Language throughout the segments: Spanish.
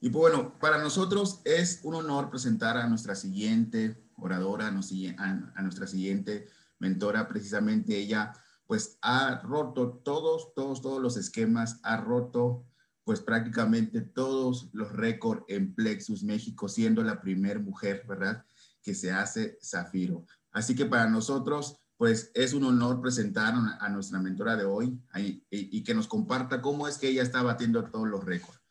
Y bueno, para nosotros es un honor presentar a nuestra siguiente oradora, a nuestra siguiente mentora. Precisamente ella, pues, ha roto todos, todos, todos los esquemas, ha roto, pues, prácticamente todos los récords en Plexus México, siendo la primera mujer, ¿verdad?, que se hace Zafiro. Así que para nosotros, pues es un honor presentar a nuestra mentora de hoy y, que nos comparta cómo es que ella está batiendo todos los récords.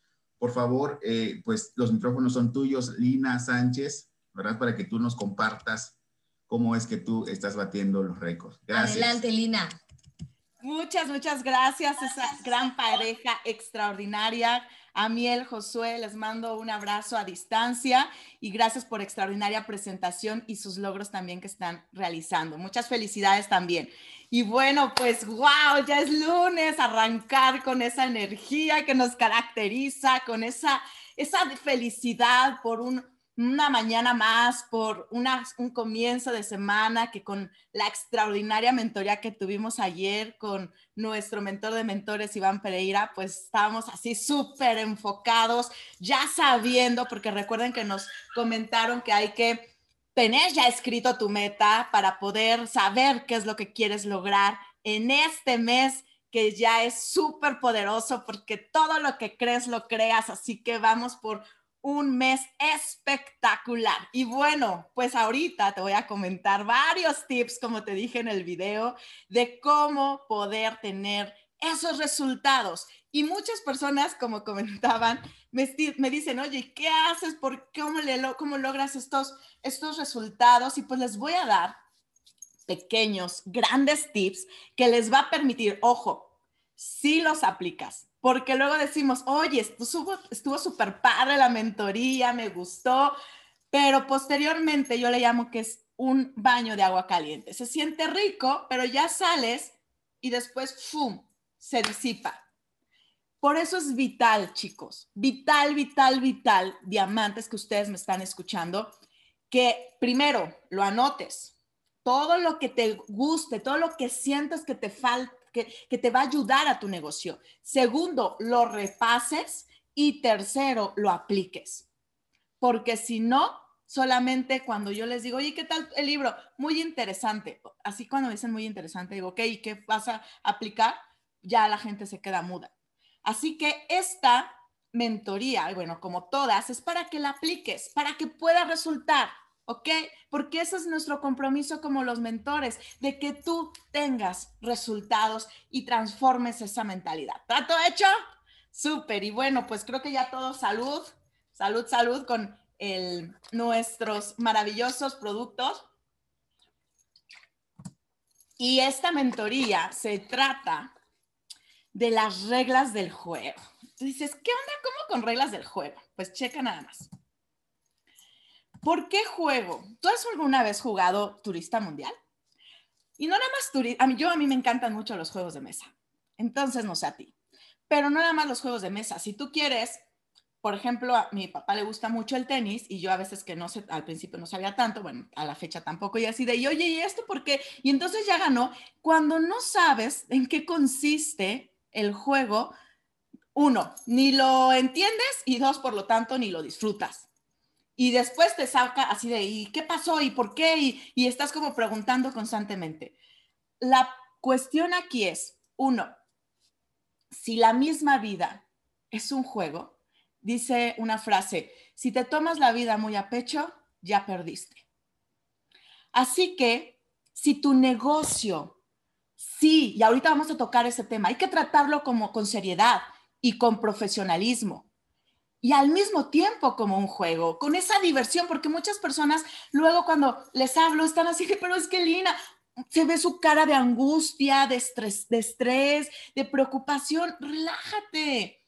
Por favor, eh, pues los micrófonos son tuyos, Lina Sánchez, ¿verdad? Para que tú nos compartas cómo es que tú estás batiendo los récords. Gracias. Adelante, Lina. Muchas, muchas gracias, esa gran pareja extraordinaria. A Miel, Josué, les mando un abrazo a distancia y gracias por extraordinaria presentación y sus logros también que están realizando. Muchas felicidades también. Y bueno, pues wow, ya es lunes, arrancar con esa energía que nos caracteriza, con esa, esa felicidad por un, una mañana más, por un comienzo de semana que con la extraordinaria mentoría que tuvimos ayer con nuestro mentor de mentores, Iván Pereira, pues estábamos así súper enfocados, ya sabiendo, porque recuerden que nos comentaron que hay que tener ya escrito tu meta para poder saber qué es lo que quieres lograr en este mes que ya es súper poderoso porque todo lo que crees lo creas, así que vamos por un mes espectacular. Y bueno, pues ahorita te voy a comentar varios tips, como te dije en el video, de cómo poder tener esos resultados. Y muchas personas, como comentaban, me, dicen, oye, ¿qué haces? ¿Por cómo, cómo logras estos, estos resultados? Y pues les voy a dar pequeños, grandes tips que les va a permitir, ojo, si los aplicas, porque luego decimos, oye, estuvo súper padre la mentoría, me gustó, pero posteriormente yo le llamo que es un baño de agua caliente. Se siente rico, pero ya sales y después, ¡fum!, se disipa. Por eso es vital, chicos, vital, vital, vital, diamantes que ustedes me están escuchando, que primero lo anotes, todo lo que te guste, todo lo que sientas que te falta, que, que te va a ayudar a tu negocio. Segundo, lo repases y tercero, lo apliques. Porque si no, solamente cuando yo les digo, oye, ¿qué tal el libro? Muy interesante. Así cuando dicen muy interesante, digo, ok, ¿y qué vas a aplicar? ya la gente se queda muda. Así que esta mentoría, bueno, como todas, es para que la apliques, para que pueda resultar, ¿ok? Porque ese es nuestro compromiso como los mentores, de que tú tengas resultados y transformes esa mentalidad. ¿Trato hecho? Súper. Y bueno, pues creo que ya todo salud, salud, salud con el, nuestros maravillosos productos. Y esta mentoría se trata de las reglas del juego. Tú dices, ¿qué onda? ¿Cómo con reglas del juego? Pues checa nada más. ¿Por qué juego? ¿Tú has alguna vez jugado Turista Mundial? Y no nada más turista, a mí, yo a mí me encantan mucho los juegos de mesa. Entonces, no sé a ti. Pero no nada más los juegos de mesa. Si tú quieres, por ejemplo, a mi papá le gusta mucho el tenis y yo a veces que no sé, al principio no sabía tanto, bueno, a la fecha tampoco, y así de, y oye, ¿y esto por qué? Y entonces ya ganó. Cuando no sabes en qué consiste el juego, uno, ni lo entiendes y dos, por lo tanto, ni lo disfrutas. Y después te saca así de, ¿y qué pasó? ¿Y por qué? Y, y estás como preguntando constantemente. La cuestión aquí es, uno, si la misma vida es un juego, dice una frase, si te tomas la vida muy a pecho, ya perdiste. Así que si tu negocio Sí, y ahorita vamos a tocar ese tema. Hay que tratarlo como con seriedad y con profesionalismo. Y al mismo tiempo como un juego, con esa diversión, porque muchas personas luego cuando les hablo están así, pero es que Lina, se ve su cara de angustia, de estrés, de, estrés, de preocupación. Relájate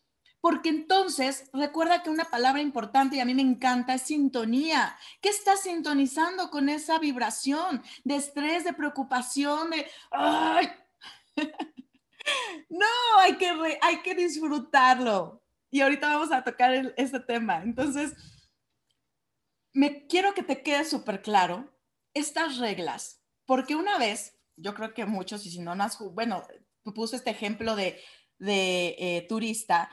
porque entonces recuerda que una palabra importante y a mí me encanta es sintonía. ¿Qué estás sintonizando con esa vibración de estrés, de preocupación, de... ¡Ay! no, hay que, hay que disfrutarlo. Y ahorita vamos a tocar este tema. Entonces, me quiero que te quede súper claro estas reglas, porque una vez, yo creo que muchos, y si no, no has, bueno, puse este ejemplo de, de eh, turista,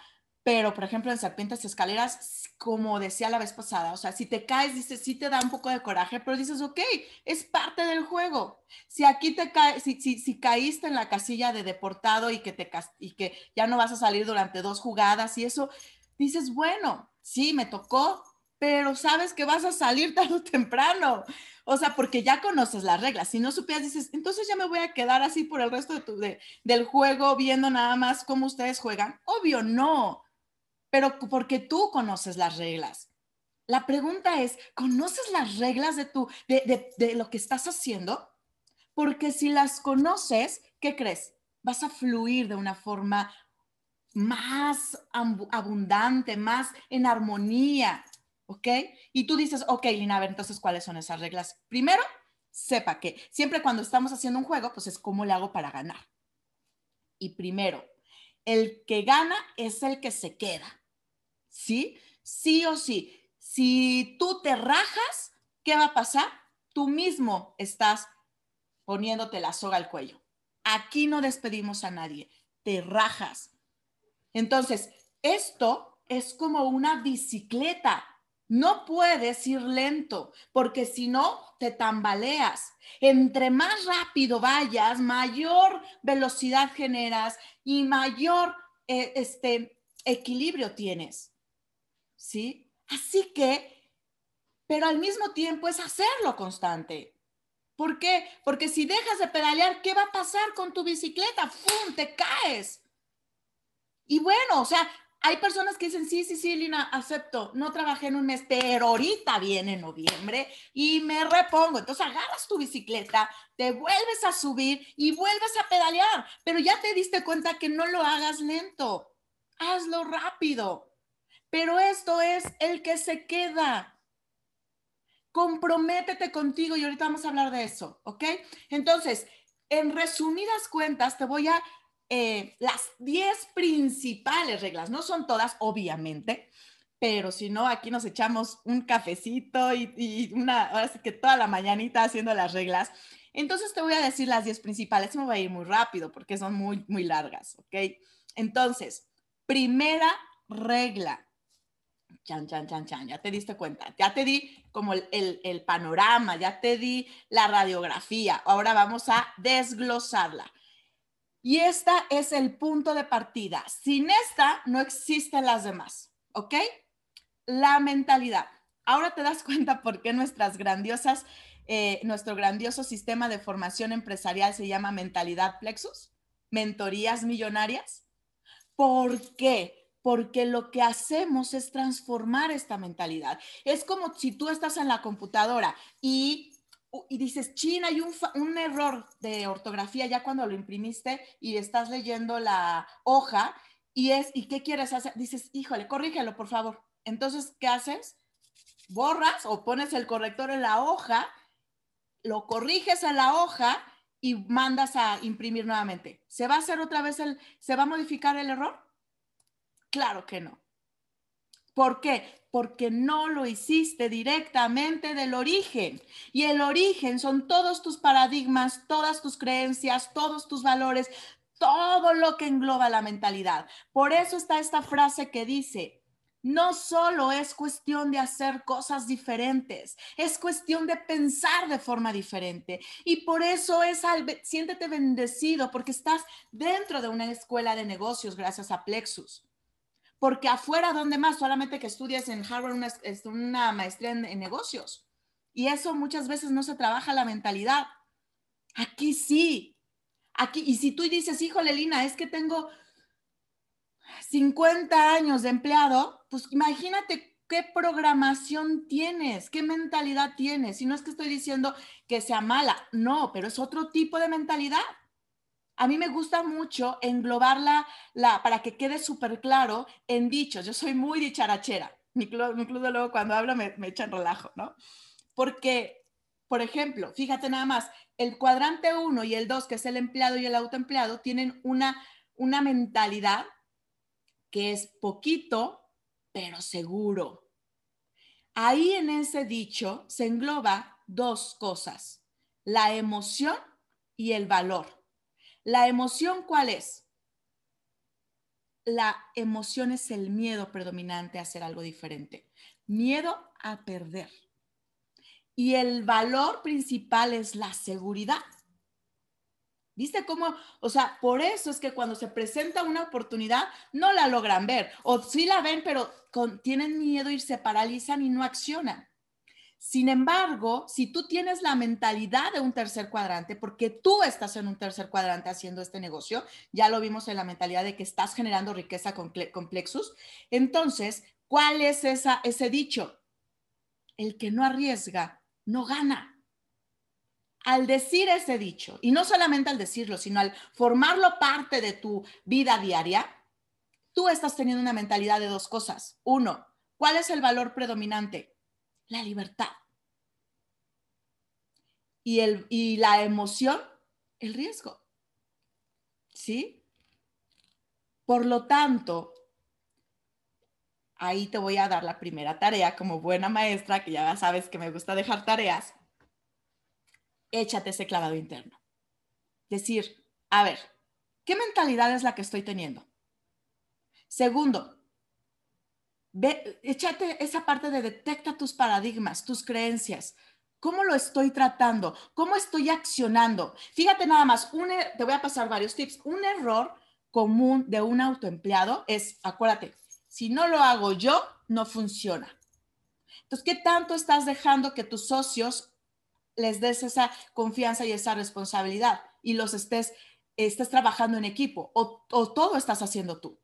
pero por ejemplo en serpientes y escaleras, como decía la vez pasada, o sea, si te caes, dices, sí te da un poco de coraje, pero dices, ok, es parte del juego. Si aquí te caes, si, si, si, caíste en la casilla de deportado y que, te, y que ya no vas a salir durante dos jugadas y eso, dices, bueno, sí, me tocó, pero sabes que vas a salir tarde o temprano. O sea, porque ya conoces las reglas. Si no supieras, dices, entonces ya me voy a quedar así por el resto de tu, de, del juego viendo nada más cómo ustedes juegan. Obvio, no. Pero porque tú conoces las reglas. La pregunta es, ¿conoces las reglas de, tu, de, de, lo que estás haciendo? Porque si las conoces, ¿qué crees? Vas a fluir de una forma más abundante, más en armonía ¿ok? Y tú dices, ok, Lina, a ver, entonces, ¿cuáles son esas reglas? Primero, sepa que siempre cuando estamos haciendo un juego, pues es cómo le hago para ganar. Y primero, el que gana es el que se queda, ¿sí? Sí o sí. Si tú te rajas, ¿qué va a pasar? Tú mismo estás poniéndote la soga al cuello. Aquí no despedimos a nadie, te rajas. Entonces, esto es como una bicicleta. No puedes ir lento, porque si no, te tambaleas. Entre más rápido vayas, mayor velocidad generas y mayor eh, este, equilibrio tienes. ¿Sí? Así que, pero al mismo tiempo es hacerlo constante. ¿Por qué? Porque si dejas de pedalear, ¿qué va a pasar con tu bicicleta? ¡Fum! Te caes. Y bueno, o sea, hay personas que dicen, sí, sí, sí, Lina, acepto, no trabajé en un mes, pero ahorita viene noviembre y me repongo. Entonces agarras tu bicicleta, te vuelves a subir y vuelves a pedalear, pero ya te diste cuenta que no lo hagas lento, hazlo rápido. Pero esto es el que se queda. Comprométete contigo y ahorita vamos a hablar de eso, ¿ok? Entonces, en resumidas cuentas, te voy a eh, las 10 principales reglas. No son todas, obviamente, pero si no, aquí nos echamos un cafecito y, una, ahora sí que toda la mañanita haciendo las reglas. Entonces te voy a decir las 10 principales. Me voy a ir muy rápido porque son muy, muy largas, ¿ok? Entonces, primera regla. Chan, chan, chan, chan, ya te diste cuenta, ya te di como el, el, el panorama, ya te di la radiografía, ahora vamos a desglosarla. Y esta es el punto de partida. Sin esta no existen las demás, ¿ok? La mentalidad. Ahora te das cuenta por qué nuestras grandiosas, eh, nuestro grandioso sistema de formación empresarial se llama mentalidad plexus, mentorías millonarias. ¿Por qué? Porque lo que hacemos es transformar esta mentalidad. Es como si tú estás en la computadora y y dices, China, hay un, un, error de ortografía ya cuando lo imprimiste y estás leyendo la hoja y es, ¿y qué quieres hacer? Dices, híjole, corrígelo, por favor. Entonces, ¿qué haces? Borras o pones el corrector en la hoja, lo corriges en la hoja y mandas a imprimir nuevamente. ¿Se va a hacer otra vez el, se va a modificar el error? Claro que no. ¿Por qué? Porque no lo hiciste directamente del origen. Y el origen son todos tus paradigmas, todas tus creencias, todos tus valores, todo lo que engloba la mentalidad. Por eso está esta frase que dice, no solo es cuestión de hacer cosas diferentes, es cuestión de pensar de forma diferente. Y por eso es, siéntete bendecido porque estás dentro de una escuela de negocios gracias a Plexus porque afuera, ¿dónde más? Solamente que estudias en Harvard una, una maestría en, negocios. Y eso muchas veces no se trabaja la mentalidad. Aquí sí. Aquí, y si tú dices, híjole, Lina, es que tengo 50 años de empleado, pues imagínate qué programación tienes, qué mentalidad tienes. Y no es que estoy diciendo que sea mala, no, pero es otro tipo de mentalidad a mí me gusta mucho englobarla la, para que quede súper claro en dichos. Yo soy muy dicharachera. Mi club, de luego cuando hablo me, me echan relajo, ¿no? Porque, por ejemplo, fíjate nada más, el cuadrante 1 y el 2, que es el empleado y el autoempleado, tienen una, una mentalidad que es poquito, pero seguro. Ahí en ese dicho se engloba dos cosas, la emoción y el valor. ¿La emoción cuál es? la emoción es el miedo predominante a hacer algo diferente. Miedo a perder. Y el valor principal es la seguridad. ¿Viste cómo? O sea, por eso es que cuando se presenta una oportunidad no la logran ver. O sí la ven, pero tienen miedo y se paralizan y no accionan. Sin embargo, si tú tienes la mentalidad de un tercer cuadrante, porque tú estás en un tercer cuadrante haciendo este negocio, ya lo vimos en la mentalidad de que estás generando riqueza con Plexus, entonces, ¿cuál es ese dicho? El que no arriesga, no gana al decir ese dicho, y no solamente al decirlo, sino al formarlo parte de tu vida diaria, tú estás teniendo una mentalidad de dos cosas. Uno, ¿cuál es el valor predominante? La libertad. Y, el, y la emoción, el riesgo. ¿Sí? Por lo tanto, ahí te voy a dar la primera tarea como buena maestra, que ya sabes que me gusta dejar tareas échate ese clavado interno. Decir, a ver, ¿qué mentalidad es la que estoy teniendo? Segundo, ve, esa parte de detecta tus paradigmas, tus creencias. ¿Cómo lo estoy tratando? ¿Cómo estoy accionando? Fíjate nada más, er, te voy a pasar varios tips. Un error común de un autoempleado es, acuérdate, si no lo hago yo, no funciona. Entonces, ¿qué tanto estás dejando que tus socios les des esa confianza y esa responsabilidad y los estés, estés trabajando en equipo o, todo estás haciendo tú.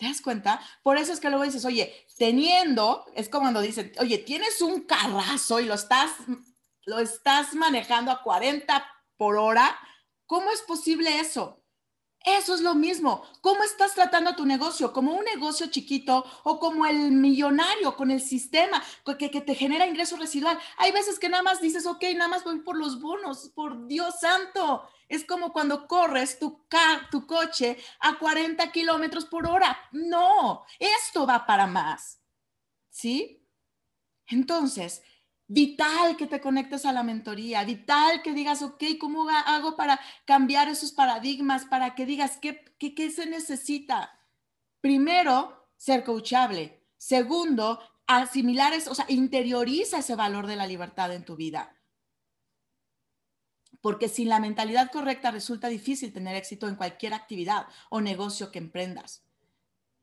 ¿Te das cuenta? Por eso es que luego dices, oye, teniendo, es como cuando dicen, oye, tienes un carrazo y lo estás, lo estás manejando a 40 por hora, ¿cómo es posible eso? Eso es lo mismo. ¿Cómo estás tratando tu negocio? ¿Como un negocio chiquito o como el millonario con el sistema que, que, te genera ingreso residual? Hay veces que nada más dices, ok, nada más voy por los bonos, por Dios santo. Es como cuando corres tu, tu coche a 40 kilómetros por hora. No, esto va para más. ¿Sí? Entonces, vital que te conectes a la mentoría, vital que digas, ok, ¿cómo hago para cambiar esos paradigmas? Para que digas, ¿qué, qué, se necesita? Primero, ser coachable. Segundo, asimilar, eso, o sea, interioriza ese valor de la libertad en tu vida. Porque sin la mentalidad correcta resulta difícil tener éxito en cualquier actividad o negocio que emprendas.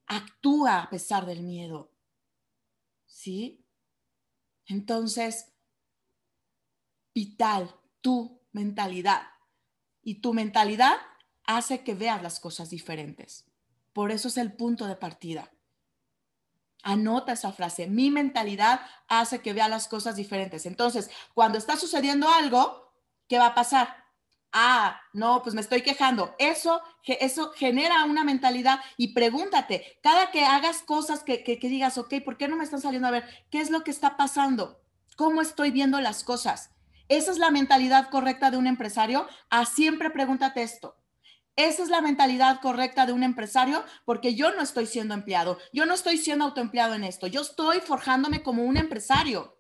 Actúa a pesar del miedo. ¿Sí? Entonces, vital, tu mentalidad. Y tu mentalidad hace que veas las cosas diferentes. Por eso es el punto de partida. Anota esa frase. Mi mentalidad hace que vea las cosas diferentes. Entonces, cuando está sucediendo algo, ¿qué va a pasar? Ah, no, pues me estoy quejando. Eso, eso genera una mentalidad y pregúntate, cada que hagas cosas que, que, digas, ok, ¿por qué no me están saliendo a ver? ¿Qué es lo que está pasando? ¿Cómo estoy viendo las cosas? ¿Esa es la mentalidad correcta de un empresario? A ah, siempre pregúntate esto. Esa es la mentalidad correcta de un empresario porque yo no estoy siendo empleado, yo no estoy siendo autoempleado en esto, yo estoy forjándome como un empresario.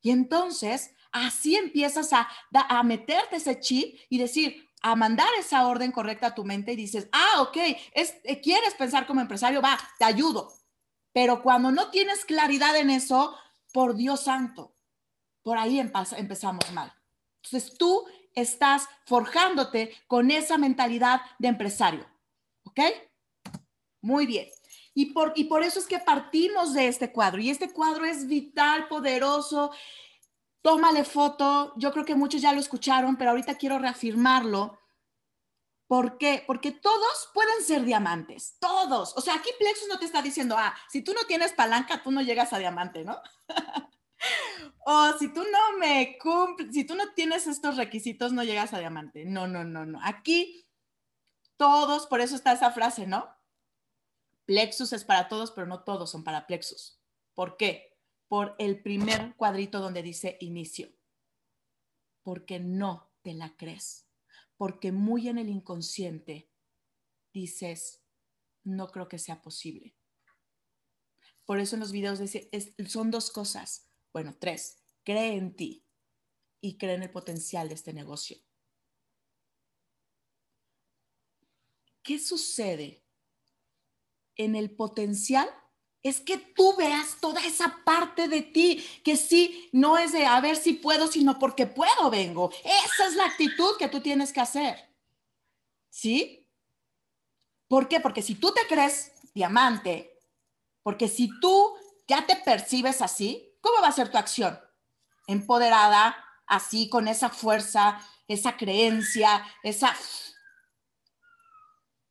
Y entonces Así empiezas a, a meterte ese chip y decir, a mandar esa orden correcta a tu mente y dices, ah, ok, es, eh, quieres pensar como empresario, va, te ayudo. Pero cuando no tienes claridad en eso, por Dios santo, por ahí empezamos mal. Entonces tú estás forjándote con esa mentalidad de empresario. ¿Ok? Muy bien. Y por, y por eso es que partimos de este cuadro. Y este cuadro es vital, poderoso tómale foto. Yo creo que muchos ya lo escucharon, pero ahorita quiero reafirmarlo. ¿Por qué? Porque todos pueden ser diamantes, todos. O sea, aquí Plexus no te está diciendo, ah, si tú no tienes palanca, tú no llegas a diamante, ¿no? o si tú no me cumples, si tú no tienes estos requisitos, no llegas a diamante. No, no, no, no. Aquí todos, por eso está esa frase, ¿no? Plexus es para todos, pero no todos son para Plexus. ¿Por qué? Por el primer cuadrito donde dice inicio, porque no te la crees, porque muy en el inconsciente dices, no creo que sea posible. Por eso en los videos dice, son dos cosas, bueno, tres, cree en ti y cree en el potencial de este negocio. ¿Qué sucede en el potencial es que tú veas de ti, que sí, no es de a ver si puedo, sino porque puedo vengo. Esa es la actitud que tú tienes que hacer. ¿Sí? ¿Por qué? Porque si tú te crees diamante, porque si tú ya te percibes así, ¿cómo va a ser tu acción? Empoderada, así, con esa fuerza, esa creencia, esa...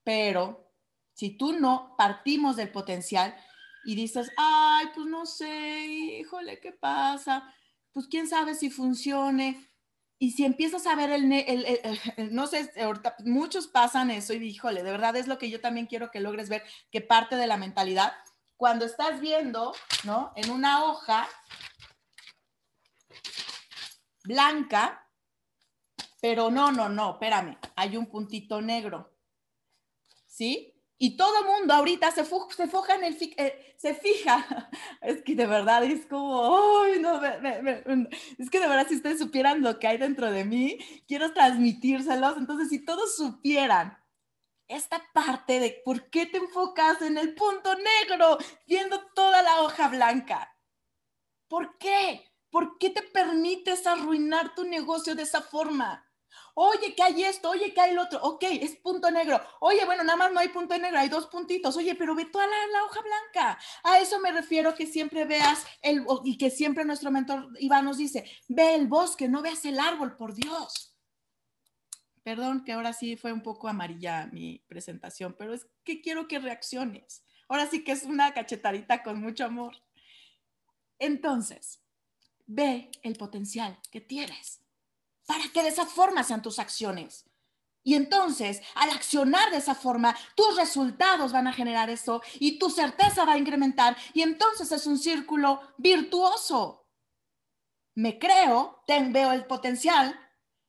Pero si tú no partimos del potencial, y dices, ay, pues no sé, híjole, ¿qué pasa? Pues quién sabe si funcione. Y si empiezas a ver el, no sé, muchos pasan eso y híjole, de verdad es lo que yo también quiero que logres ver, que parte de la mentalidad, cuando estás viendo, ¿no? En una hoja blanca, pero no, no, no, espérame, hay un puntito negro, ¿sí? Y todo mundo ahorita se, se foja en el, eh, se fija, es que de verdad es como, ay, no, es que de verdad si ustedes supieran lo que hay dentro de mí, quiero transmitírselos, entonces si todos supieran esta parte de por qué te enfocas en el punto negro, viendo toda la hoja blanca, ¿por qué? ¿Por qué te permites arruinar tu negocio de esa forma? Oye, que hay esto, oye, que hay el otro, ok, es punto negro. Oye, bueno, nada más no hay punto negro, hay dos puntitos. Oye, pero ve toda la, hoja blanca. A eso me refiero que siempre veas el, y que siempre nuestro mentor Iván nos dice, ve el bosque, no veas el árbol, por Dios. Perdón que ahora sí fue un poco amarilla mi presentación, pero es que quiero que reacciones. Ahora sí que es una cachetadita con mucho amor. Entonces, ve el potencial que tienes para que de esa forma sean tus acciones. Y entonces, al accionar de esa forma, tus resultados van a generar eso y tu certeza va a incrementar y entonces es un círculo virtuoso. Me creo, ten, veo el potencial,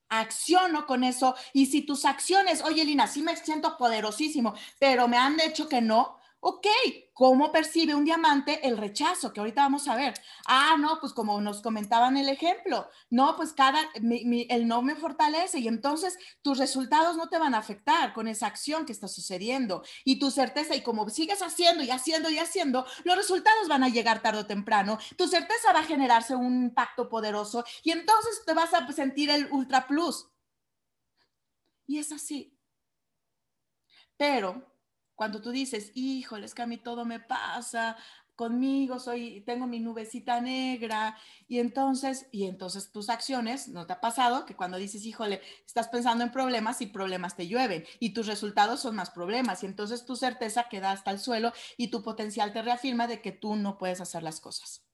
acciono con eso y si tus acciones, oye Lina, sí me siento poderosísimo, pero me han dicho que no, Ok, ¿cómo percibe un diamante el rechazo? Que ahorita vamos a ver. Ah, no, pues como nos comentaban el ejemplo, no, pues cada, el no me fortalece y entonces tus resultados no te van a afectar con esa acción que está sucediendo y tu certeza y como sigues haciendo y haciendo y haciendo, los resultados van a llegar tarde o temprano. Tu certeza va a generarse un impacto poderoso y entonces te vas a sentir el ultra plus. Y es así. Pero cuando tú dices, híjole, es que a mí todo me pasa, conmigo soy, tengo mi nubecita negra, y entonces, y entonces tus acciones, ¿no te ha pasado que cuando dices, híjole, estás pensando en problemas y problemas te llueven, y tus resultados son más problemas, y entonces tu certeza queda hasta el suelo y tu potencial te reafirma de que tú no puedes hacer las cosas.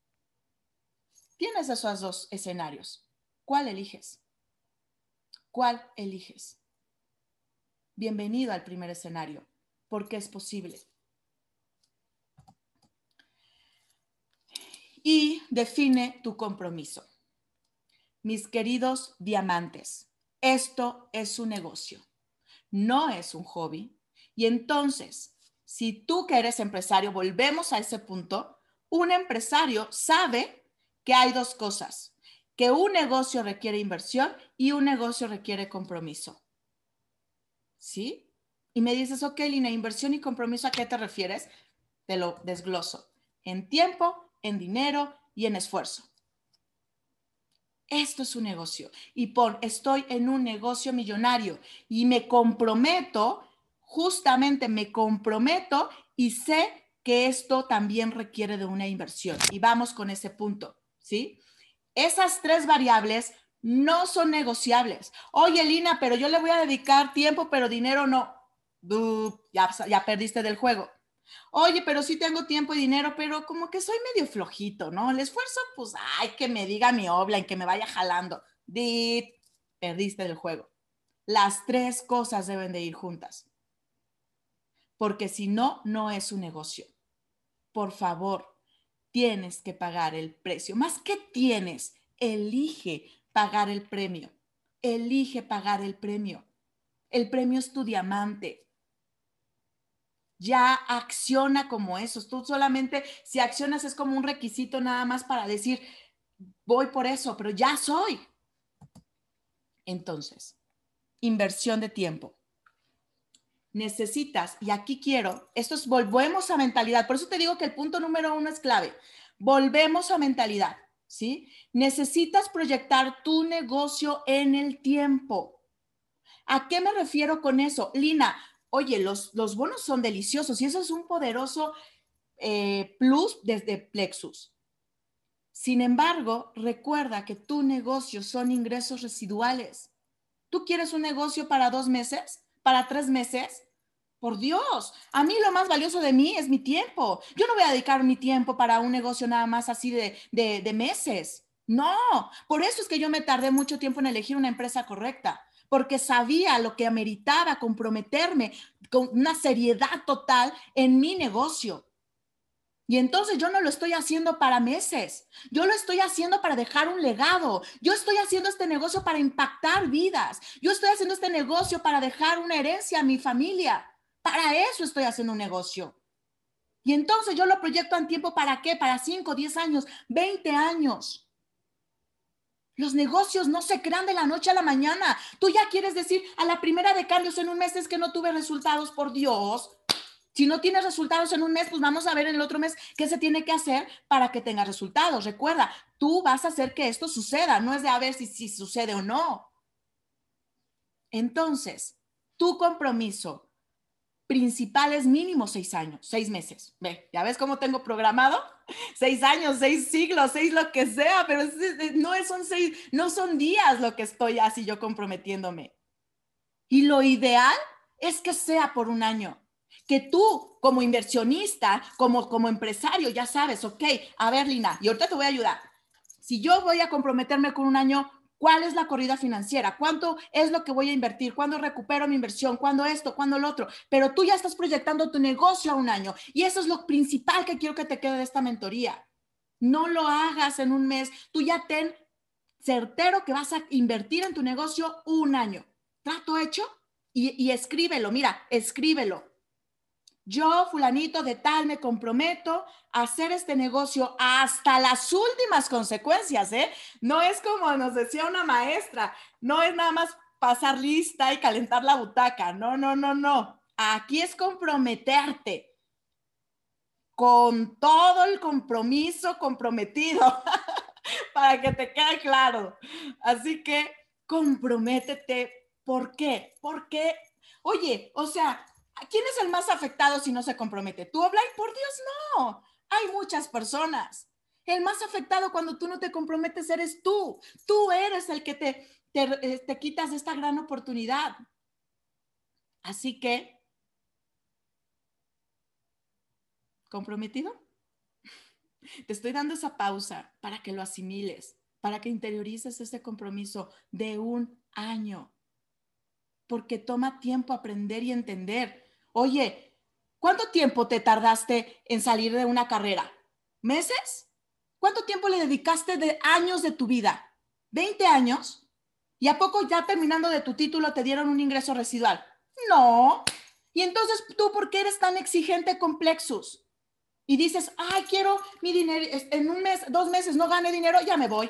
Tienes esos dos escenarios. ¿Cuál eliges? ¿Cuál eliges? Bienvenido al primer escenario porque es posible. Y define tu compromiso. Mis queridos diamantes, esto es un negocio, no es un hobby. Y entonces, si tú que eres empresario, volvemos a ese punto, un empresario sabe que hay dos cosas, que un negocio requiere inversión y un negocio requiere compromiso. ¿Sí? Y me dices, ok, Lina, inversión y compromiso, ¿a qué te refieres? Te lo desgloso. En tiempo, en dinero y en esfuerzo. Esto es un negocio. Y por, estoy en un negocio millonario y me comprometo, justamente me comprometo y sé que esto también requiere de una inversión. Y vamos con ese punto, ¿sí? Esas tres variables no son negociables. Oye, Lina, pero yo le voy a dedicar tiempo, pero dinero no ya, ya perdiste del juego. Oye, pero sí tengo tiempo y dinero, pero como que soy medio flojito, ¿no? El esfuerzo, pues, ay, que me diga mi obla y que me vaya jalando. Dit, perdiste del juego. Las tres cosas deben de ir juntas. Porque si no, no es un negocio. Por favor, tienes que pagar el precio. Más que tienes, elige pagar el premio. Elige pagar el premio. El premio es tu diamante ya acciona como eso. Tú solamente, si accionas es como un requisito nada más para decir, voy por eso, pero ya soy. Entonces, inversión de tiempo. necesitas, y aquí quiero, esto es, volvemos a mentalidad, por eso te digo que el punto número uno es clave, volvemos a mentalidad, ¿sí? Necesitas proyectar tu negocio en el tiempo. ¿A qué me refiero con eso? Lina, oye, los, bonos son deliciosos y eso es un poderoso eh, plus desde Plexus. Sin embargo, recuerda que tu negocio son ingresos residuales. ¿Tú quieres un negocio para dos meses? ¿Para tres meses? Por Dios, a mí lo más valioso de mí es mi tiempo. Yo no voy a dedicar mi tiempo para un negocio nada más así de meses. No, por eso es que yo me tardé mucho tiempo en elegir una empresa correcta, porque sabía lo que ameritaba comprometerme con una seriedad total en mi negocio. Y entonces yo no lo estoy haciendo para meses, yo lo estoy haciendo para dejar un legado, yo estoy haciendo este negocio para impactar vidas, yo estoy haciendo este negocio para dejar una herencia a mi familia, para eso estoy haciendo un negocio. Y entonces yo lo proyecto en tiempo para qué, para 5, 10 años, 20 años. Los negocios no se crean de la noche a la mañana. Tú ya quieres decir a la primera de cambios en un mes es que no tuve resultados, por Dios. Si no tienes resultados en un mes, pues vamos a ver en el otro mes qué se tiene que hacer para que tenga resultados. Recuerda, tú vas a hacer que esto suceda, no es de a ver si, si sucede o no. Entonces, tu compromiso principal es mínimo seis años, seis meses. Ve, ya ves cómo tengo programado seis años, seis siglos, seis lo que sea, pero no son seis, no son días lo que estoy así yo comprometiéndome. Y lo ideal es que sea por un año que tú como inversionista, como, como empresario, ya sabes, ok, a ver, Lina, y ahorita te voy a ayudar. Si yo voy a comprometerme con un año, ¿cuál es la corrida financiera? ¿Cuánto es lo que voy a invertir? ¿Cuándo recupero mi inversión? ¿Cuándo esto? ¿Cuándo lo otro? Pero tú ya estás proyectando tu negocio a un año y eso es lo principal que quiero que te quede de esta mentoría. No lo hagas en un mes, tú ya ten certero que vas a invertir en tu negocio un año. ¿Trato hecho? Y, y escríbelo, mira, escríbelo yo, fulanito de tal, me comprometo a hacer este negocio hasta las últimas consecuencias, ¿eh? No es como nos decía una maestra, no es nada más pasar lista y calentar la butaca, no, no, no, no. Aquí es comprometerte con todo el compromiso comprometido para que te quede claro. Así que comprométete. ¿Por qué? Porque, oye, o sea, ¿Quién es el más afectado si no se compromete? ¿Tú, Oblay? Por Dios, no. Hay muchas personas. El más afectado cuando tú no te comprometes eres tú. Tú eres el que te, te, eh, te quitas esta gran oportunidad. Así que, ¿comprometido? Te estoy dando esa pausa para que lo asimiles, para que interiorices ese compromiso de un año, porque toma tiempo aprender y entender Oye, ¿cuánto tiempo te tardaste en salir de una carrera? ¿Meses? ¿Cuánto tiempo le dedicaste de años de tu vida? ¿20 años? ¿Y a poco ya terminando de tu título te dieron un ingreso residual? No. Y entonces tú, ¿por qué eres tan exigente con Plexus? Y dices, ay, quiero mi dinero, en un mes, dos meses no gane dinero, ya me voy.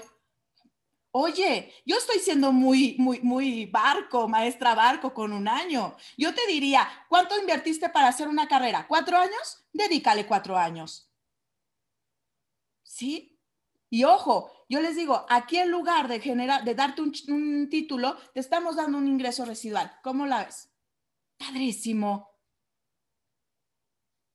Oye, yo estoy siendo muy, muy, muy barco, maestra barco con un año. Yo te diría, ¿cuánto invertiste para hacer una carrera? ¿Cuatro años? Dedícale cuatro años. ¿Sí? Y ojo, yo les digo, aquí en lugar de generar, de darte un, un título, te estamos dando un ingreso residual. ¿Cómo la ves? Padrísimo.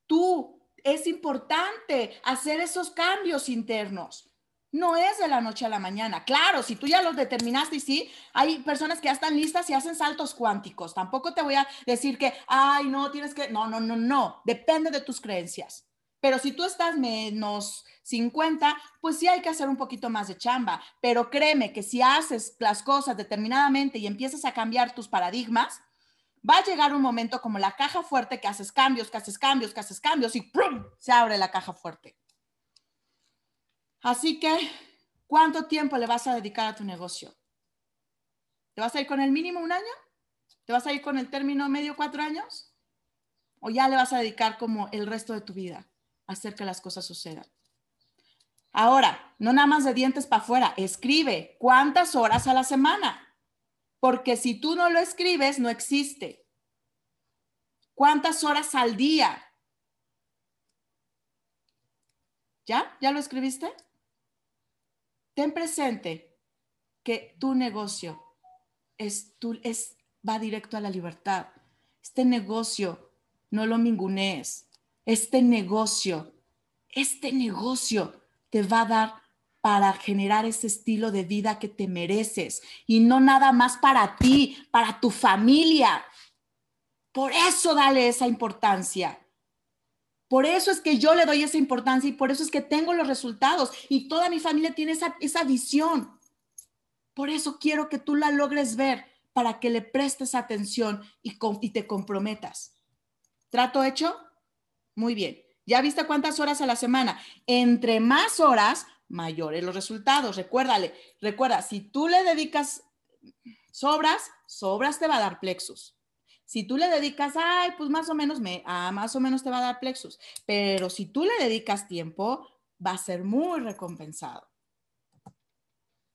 Tú, es importante hacer esos cambios internos. No es de la noche a la mañana. Claro, si tú ya los determinaste y sí, hay personas que ya están listas y hacen saltos cuánticos. Tampoco te voy a decir que, ay, no, tienes que, no, no, no, no. Depende de tus creencias. Pero si tú estás menos 50, pues sí hay que hacer un poquito más de chamba. Pero créeme que si haces las cosas determinadamente y empiezas a cambiar tus paradigmas, va a llegar un momento como la caja fuerte que haces cambios, que haces cambios, que haces cambios y ¡prum! se abre la caja fuerte. Así que, ¿cuánto tiempo le vas a dedicar a tu negocio? ¿Te vas a ir con el mínimo un año? ¿Te vas a ir con el término medio cuatro años? ¿O ya le vas a dedicar como el resto de tu vida a hacer que las cosas sucedan? Ahora, no nada más de dientes para afuera, escribe cuántas horas a la semana, porque si tú no lo escribes, no existe. ¿Cuántas horas al día? ¿Ya? ¿Ya lo escribiste? Ten presente que tu negocio es, tu, es, va directo a la libertad. Este negocio, no lo mingunees. Este negocio, este negocio te va a dar para generar ese estilo de vida que te mereces y no nada más para ti, para tu familia. Por eso dale esa importancia. Por eso es que yo le doy esa importancia y por eso es que tengo los resultados y toda mi familia tiene esa, esa visión. Por eso quiero que tú la logres ver para que le prestes atención y, y te comprometas. ¿Trato hecho? Muy bien. ¿Ya viste cuántas horas a la semana? Entre más horas, mayores los resultados. Recuérdale, recuerda, si tú le dedicas sobras, sobras te va a dar plexus. Si tú le dedicas, ay, pues más o menos me, ah, más o menos te va a dar plexus. Pero si tú le dedicas tiempo, va a ser muy recompensado.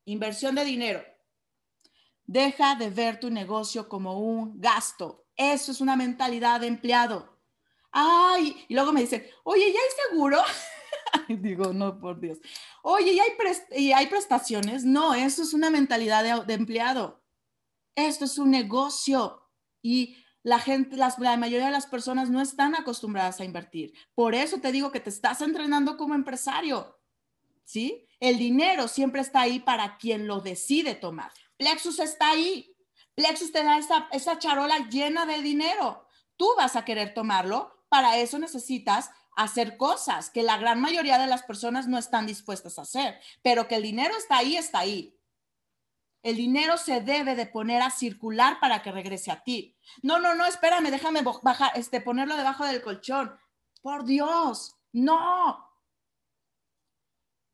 Inversión de dinero. Deja de ver tu negocio como un gasto. Eso es una mentalidad de empleado. Ay, y luego me dicen, oye, ¿ya hay seguro? Digo, no, por Dios. Oye, ¿y hay, ¿y hay prestaciones? No, eso es una mentalidad de, de empleado. Esto es un negocio. Y la gente, la mayoría de las personas no están acostumbradas a invertir. Por eso te digo que te estás entrenando como empresario. ¿Sí? El dinero siempre está ahí para quien lo decide tomar. Plexus está ahí. Plexus te da esa, esa charola llena de dinero. Tú vas a querer tomarlo. Para eso necesitas hacer cosas que la gran mayoría de las personas no están dispuestas a hacer. Pero que el dinero está ahí, está ahí. El dinero se debe de poner a circular para que regrese a ti. No, no, no, espérame, déjame bajar, este, ponerlo debajo del colchón. Por Dios, no.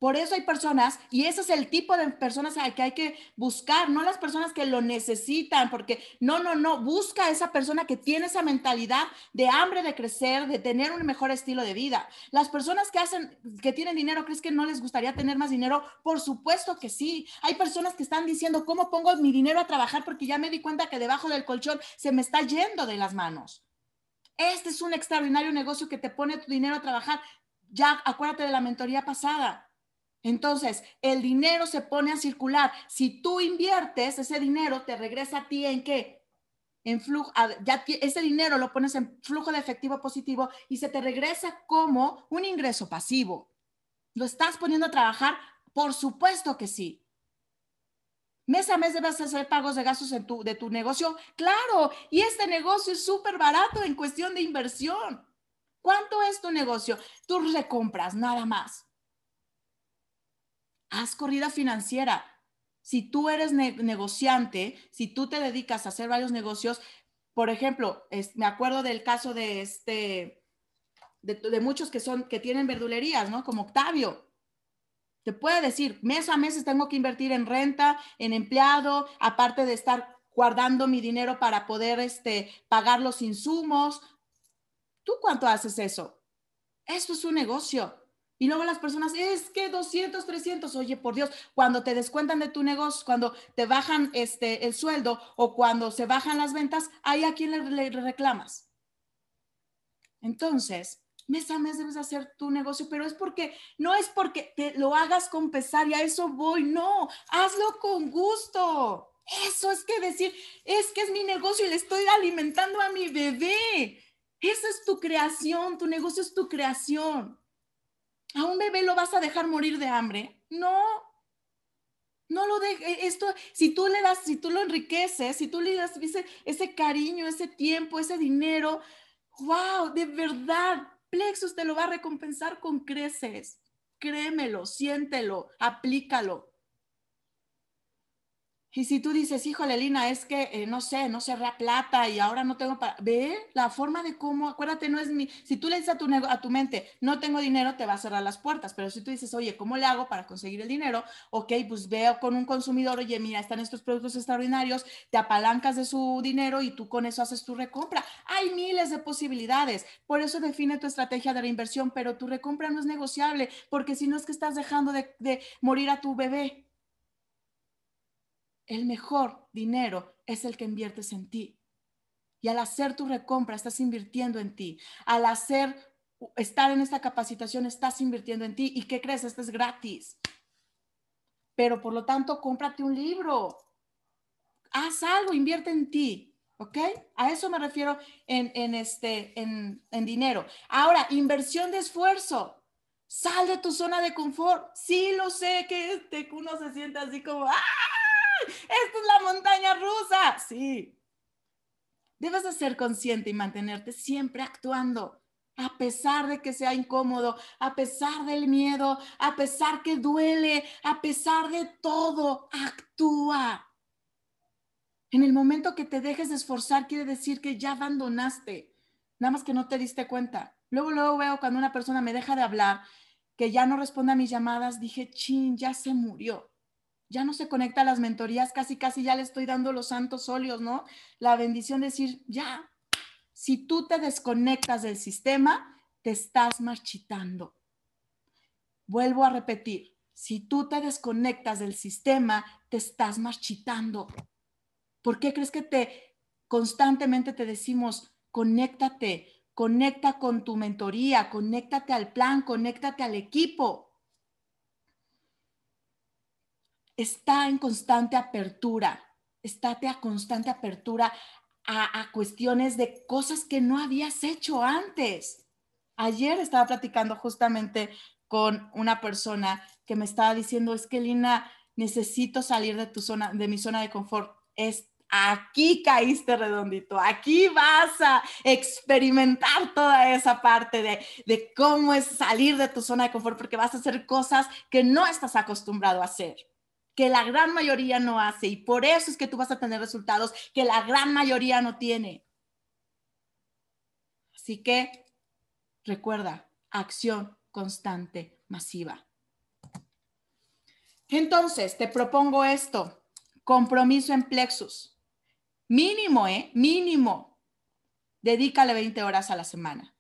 Por eso hay personas, y ese es el tipo de personas que hay que buscar, no las personas que lo necesitan, porque no, no, no, busca a esa persona que tiene esa mentalidad de hambre de crecer, de tener un mejor estilo de vida. Las personas que hacen, que tienen dinero, ¿crees que no les gustaría tener más dinero? Por supuesto que sí. Hay personas que están diciendo, ¿cómo pongo mi dinero a trabajar? Porque ya me di cuenta que debajo del colchón se me está yendo de las manos. Este es un extraordinario negocio que te pone tu dinero a trabajar. Ya acuérdate de la mentoría pasada entonces, el dinero se pone a circular. Si tú inviertes, ese dinero te regresa a ti en qué? En flujo, ya ese dinero lo pones en flujo de efectivo positivo y se te regresa como un ingreso pasivo. ¿Lo estás poniendo a trabajar? Por supuesto que sí. Mes a mes debes hacer pagos de gastos en tu, de tu negocio. Claro, y este negocio es súper barato en cuestión de inversión. ¿Cuánto es tu negocio? Tus recompras, nada más haz corrida financiera. Si tú eres negociante, si tú te dedicas a hacer varios negocios, por ejemplo, me acuerdo del caso de este, de, muchos que son, que tienen verdulerías, ¿no? Como Octavio. Te puede decir, mes a mes tengo que invertir en renta, en empleado, aparte de estar guardando mi dinero para poder este, pagar los insumos. ¿Tú cuánto haces eso? Esto es un negocio. Y luego las personas, es que 200, 300, oye, por Dios, cuando te descuentan de tu negocio, cuando te bajan este, el sueldo o cuando se bajan las ventas, ahí a quién le, reclamas. Entonces, mes a mes debes hacer tu negocio, pero es porque, no es porque te lo hagas con pesar y a eso voy, no, hazlo con gusto. Eso es que decir, es que es mi negocio y le estoy alimentando a mi bebé. Esa es tu creación, tu negocio es tu creación. ¿A un bebé lo vas a dejar morir de hambre? No. No lo dejes. Esto, si tú le das, si tú lo enriqueces, si tú le das ese, ese cariño, ese tiempo, ese dinero, wow, de verdad, Plexus te lo va a recompensar con creces. Créemelo, siéntelo, aplícalo. Y si tú dices, híjole, Lina, es que eh, no sé, no cerré plata y ahora no tengo para. Ve la forma de cómo, acuérdate, no es mi. Si tú le dices a tu, a tu mente, no tengo dinero, te va a cerrar las puertas. Pero si tú dices, oye, ¿cómo le hago para conseguir el dinero? Ok, pues veo con un consumidor, oye, mira, están estos productos extraordinarios, te apalancas de su dinero y tú con eso haces tu recompra. Hay miles de posibilidades. Por eso define tu estrategia de reinversión, pero tu recompra no es negociable, porque si no es que estás dejando de, de morir a tu bebé el mejor dinero es el que inviertes en ti. Y al hacer tu recompra, estás invirtiendo en ti. Al hacer, estar en esta capacitación, estás invirtiendo en ti. ¿Y qué crees? Esto es gratis. Pero por lo tanto, cómprate un libro. Haz algo, invierte en ti. ¿Ok? A eso me refiero en, este, en, en dinero. Ahora, inversión de esfuerzo. Sal de tu zona de confort. Sí, lo sé que este, uno se siente así como, ¡ah! Esta es la montaña rusa. Sí. Debes de ser consciente y mantenerte siempre actuando, a pesar de que sea incómodo, a pesar del miedo, a pesar que duele, a pesar de todo, actúa. En el momento que te dejes de esforzar, quiere decir que ya abandonaste, nada más que no te diste cuenta. Luego, luego veo cuando una persona me deja de hablar que ya no responde a mis llamadas, dije, chin, ya se murió. Ya no se conecta a las mentorías, casi, casi ya le estoy dando los santos óleos, ¿no? La bendición de decir, ya, si tú te desconectas del sistema, te estás marchitando. Vuelvo a repetir, si tú te desconectas del sistema, te estás marchitando. ¿Por qué crees que te constantemente te decimos, conéctate, Conecta con tu mentoría, conéctate al plan, conéctate al equipo. Está en constante apertura, estate a constante apertura a, a cuestiones de cosas que no habías hecho antes. Ayer estaba platicando justamente con una persona que me estaba diciendo, es que Lina, necesito salir de tu zona, de mi zona de confort. Es aquí caíste redondito, aquí vas a experimentar toda esa parte de, de, cómo es salir de tu zona de confort, porque vas a hacer cosas que no estás acostumbrado a hacer, que la gran mayoría no hace, y por eso es que tú vas a tener resultados que la gran mayoría no tiene. Así que recuerda, acción constante, masiva. Entonces, te propongo esto, compromiso en plexus. Mínimo, ¿eh? Mínimo. Dedícale 20 horas a la semana.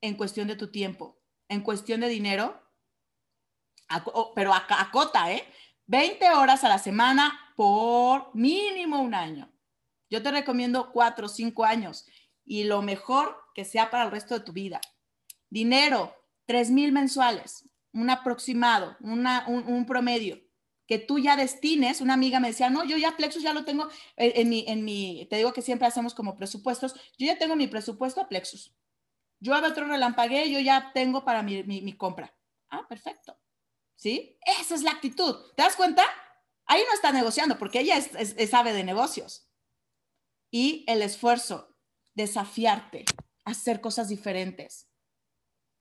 En cuestión de tu tiempo. En cuestión de dinero. Pero acota, ¿eh? 20 horas a la semana por mínimo un año. Yo te recomiendo 4 o 5 años y lo mejor que sea para el resto de tu vida. Dinero, 3 mil mensuales, un aproximado, una, un promedio que tú ya destines, una amiga me decía, no, yo ya Plexus ya lo tengo en, mi, en mi, te digo que siempre hacemos como presupuestos, yo ya tengo mi presupuesto a Plexus. Yo a otro relampagué, yo ya tengo para mi, mi, compra. Ah, perfecto. ¿Sí? Esa es la actitud. ¿Te das cuenta? Ahí no está negociando porque ella sabe de negocios. Y el esfuerzo, desafiarte, hacer cosas diferentes.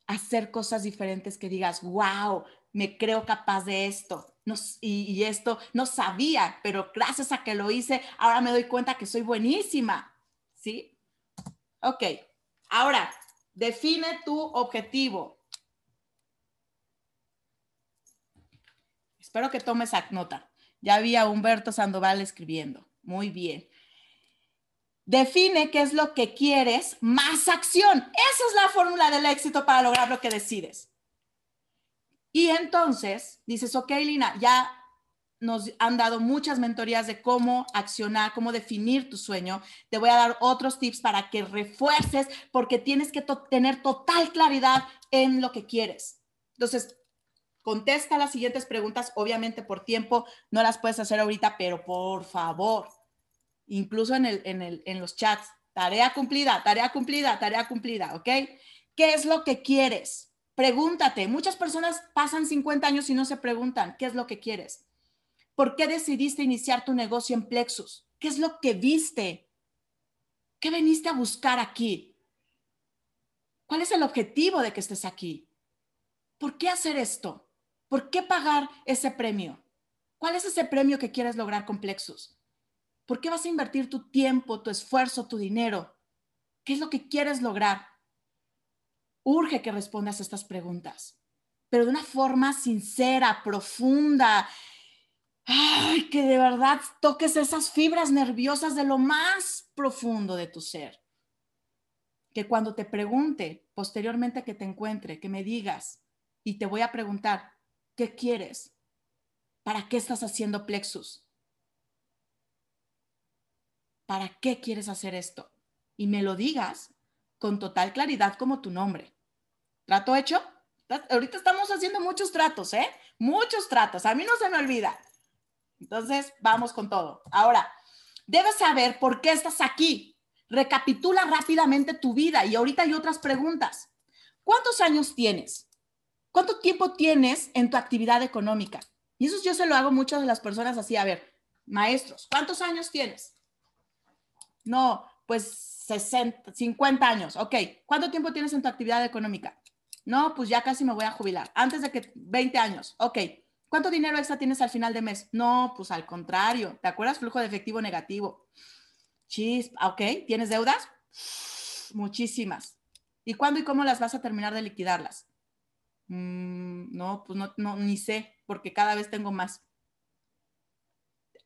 Hacer cosas diferentes que digas, wow, me creo capaz de esto y, esto no sabía, pero gracias a que lo hice, ahora me doy cuenta que soy buenísima. ¿Sí? Ok, ahora, define tu objetivo. Espero que tomes nota. Ya había Humberto Sandoval escribiendo. Muy bien. Define qué es lo que quieres más acción. Esa es la fórmula del éxito para lograr lo que decides. Y entonces dices, ok, Lina, ya nos han dado muchas mentorías de cómo accionar, cómo definir tu sueño. Te voy a dar otros tips para que refuerces porque tienes que tener total claridad en lo que quieres. Entonces, contesta las siguientes preguntas. Obviamente por tiempo no las puedes hacer ahorita, pero por favor, incluso en, el, en, el, en los chats, tarea cumplida, tarea cumplida, tarea cumplida, ¿ok? ¿Qué es lo que quieres? Pregúntate, muchas personas pasan 50 años y no se preguntan, ¿qué es lo que quieres? ¿Por qué decidiste iniciar tu negocio en Plexus? ¿Qué es lo que viste? ¿Qué veniste a buscar aquí? ¿Cuál es el objetivo de que estés aquí? ¿Por qué hacer esto? ¿Por qué pagar ese premio? ¿Cuál es ese premio que quieres lograr con Plexus? ¿Por qué vas a invertir tu tiempo, tu esfuerzo, tu dinero? ¿Qué es lo que quieres lograr? urge que respondas a estas preguntas, pero de una forma sincera, profunda. Ay, que de verdad toques esas fibras nerviosas de lo más profundo de tu ser. Que cuando te pregunte, posteriormente que te encuentre, que me digas y te voy a preguntar, ¿qué quieres? ¿Para qué estás haciendo plexus? ¿para qué quieres hacer esto? Y me lo digas con total claridad como tu nombre. ¿Trato hecho? Ahorita estamos haciendo muchos tratos, ¿eh? Muchos tratos. A mí no se me olvida. Entonces, vamos con todo. Ahora, debes saber por qué estás aquí. Recapitula rápidamente tu vida y ahorita hay otras preguntas. ¿Cuántos años tienes? ¿Cuánto tiempo tienes en tu actividad económica? Y eso yo se lo hago muchas de las personas así, a ver, maestros, ¿cuántos años tienes? No, pues 60, 50 años, ok. ¿Cuánto tiempo tienes en tu actividad económica? No, pues ya casi me voy a jubilar. Antes de que 20 años, ok. ¿Cuánto dinero extra tienes al final de mes? No, pues al contrario. ¿Te acuerdas? Flujo de efectivo negativo. Chis, ok. ¿Tienes deudas? Muchísimas. ¿Y cuándo y cómo las vas a terminar de liquidarlas? Mm, no, pues no, no, ni sé, porque cada vez tengo más.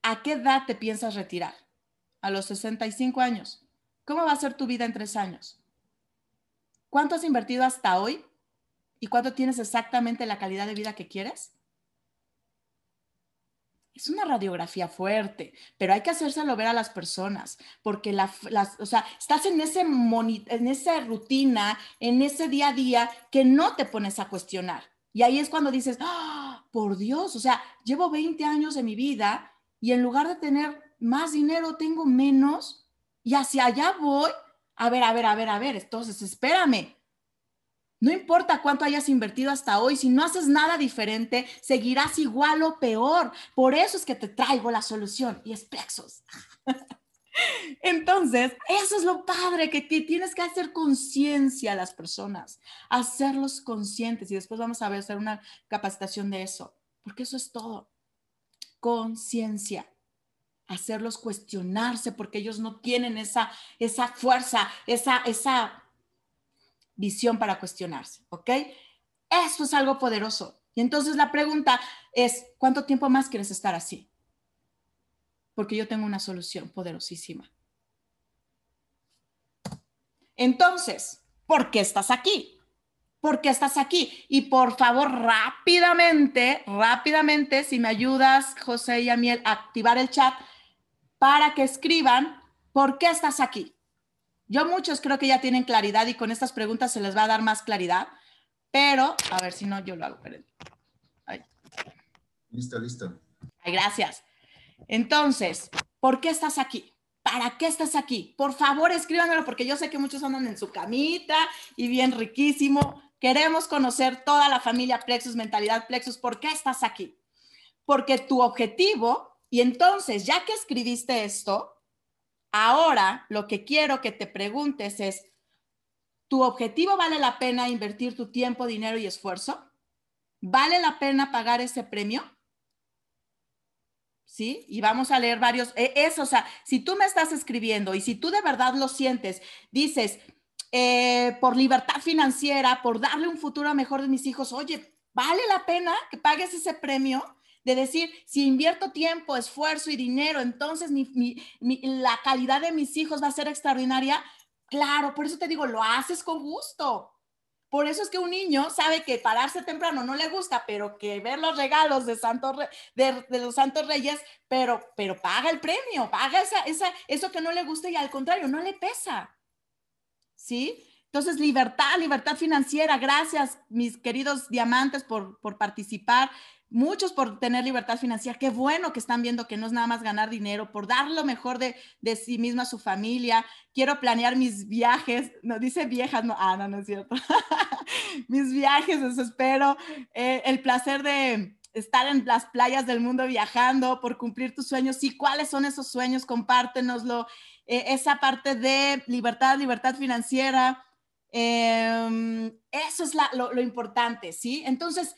¿A qué edad te piensas retirar? A los 65 años. ¿Cómo va a ser tu vida en tres años? ¿Cuánto has invertido hasta hoy? ¿Y cuánto tienes exactamente la calidad de vida que quieres? Es una radiografía fuerte, pero hay que hacérselo ver a las personas, porque la, las, o sea, estás en, ese en esa rutina, en ese día a día que no te pones a cuestionar. Y ahí es cuando dices, ¡Ah, por Dios, o sea, llevo 20 años de mi vida y en lugar de tener más dinero, tengo menos y hacia allá voy. A ver, a ver, a ver, a ver, entonces espérame, no importa cuánto hayas invertido hasta hoy, si no haces nada diferente, seguirás igual o peor. Por eso es que te traigo la solución y es Plexus. Entonces, eso es lo padre, que, tienes que hacer conciencia a las personas, hacerlos conscientes y después vamos a ver, hacer una capacitación de eso, porque eso es todo. Conciencia, hacerlos cuestionarse porque ellos no tienen esa, esa fuerza, esa, esa visión para cuestionarse, ¿ok? Eso es algo poderoso. Y entonces la pregunta es, ¿cuánto tiempo más quieres estar así? Porque yo tengo una solución poderosísima. Entonces, ¿por qué estás aquí? ¿Por qué estás aquí? Y por favor, rápidamente, rápidamente, si me ayudas, José y Amiel, a activar el chat para que escriban por qué estás aquí. Yo muchos creo que ya tienen claridad y con estas preguntas se les va a dar más claridad, pero a ver si no, yo lo hago. Listo, listo. Ay, gracias. Entonces, ¿por qué estás aquí? ¿Para qué estás aquí? Por favor, escríbanmelo porque yo sé que muchos andan en su camita y bien riquísimo. Queremos conocer toda la familia Plexus, mentalidad Plexus. ¿Por qué estás aquí? Porque tu objetivo, y entonces, ya que escribiste esto, Ahora, lo que quiero que te preguntes es, ¿tu objetivo vale la pena invertir tu tiempo, dinero y esfuerzo? ¿Vale la pena pagar ese premio? ¿Sí? Y vamos a leer varios. E, eso, o sea, si tú me estás escribiendo y si tú de verdad lo sientes, dices, eh, por libertad financiera, por darle un futuro mejor de mis hijos, oye, ¿vale la pena que pagues ese premio? De decir, si invierto tiempo, esfuerzo y dinero, entonces la calidad de mis hijos va a ser extraordinaria. Claro, por eso te digo, lo haces con gusto. Por eso es que un niño sabe que pararse temprano no le gusta, pero que ver los regalos de, Santo, de, los Santos Reyes, pero, pero paga el premio, paga esa, esa, eso que no le gusta y al contrario, no le pesa. ¿Sí? Entonces, libertad, libertad financiera. Gracias, mis queridos diamantes, por, por participar muchos por tener libertad financiera. Qué bueno que están viendo que no es nada más ganar dinero, por dar lo mejor de, sí misma a su familia. Quiero planear mis viajes. No, dice viejas, no, ah, no, no es cierto. mis viajes, desespero. Eh, el placer de estar en las playas del mundo viajando, por cumplir tus sueños. Sí, ¿cuáles son esos sueños? Compártenoslo. Eh, esa parte de libertad, libertad financiera. Em, eso es lo importante, ¿sí? Entonces,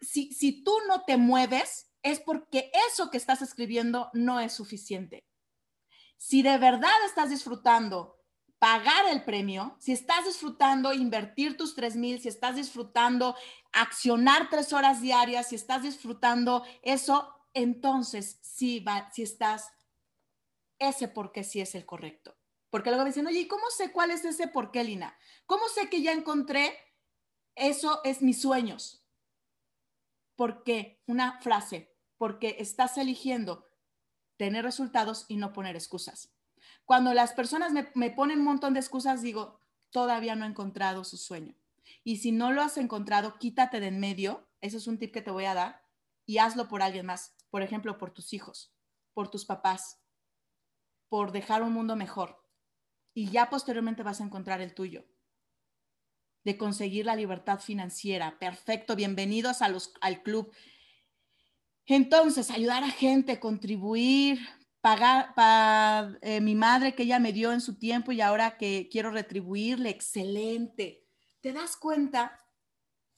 si, tú no te mueves, es porque eso que estás escribiendo no es suficiente. Si de verdad estás disfrutando pagar el premio, si estás disfrutando invertir tus 3 mil, si estás disfrutando accionar tres horas diarias, si estás disfrutando eso, entonces sí, va, si estás, ese por qué sí es el correcto. Porque luego me dicen, oye, ¿y cómo sé cuál es ese por qué, Lina? ¿Cómo sé que ya encontré eso es mis sueños? Porque una frase, porque estás eligiendo tener resultados y no poner excusas. Cuando las personas me, ponen un montón de excusas, digo, todavía no he encontrado su sueño. Y si no lo has encontrado, quítate de en medio. Ese es un tip que te voy a dar y hazlo por alguien más. Por ejemplo, por tus hijos, por tus papás, por dejar un mundo mejor. Y ya posteriormente vas a encontrar el tuyo. De conseguir la libertad financiera. Perfecto, bienvenidos a los, al club. Entonces, ayudar a gente, contribuir, pagar para eh, mi madre que ella me dio en su tiempo y ahora que quiero retribuirle, excelente. ¿Te das cuenta?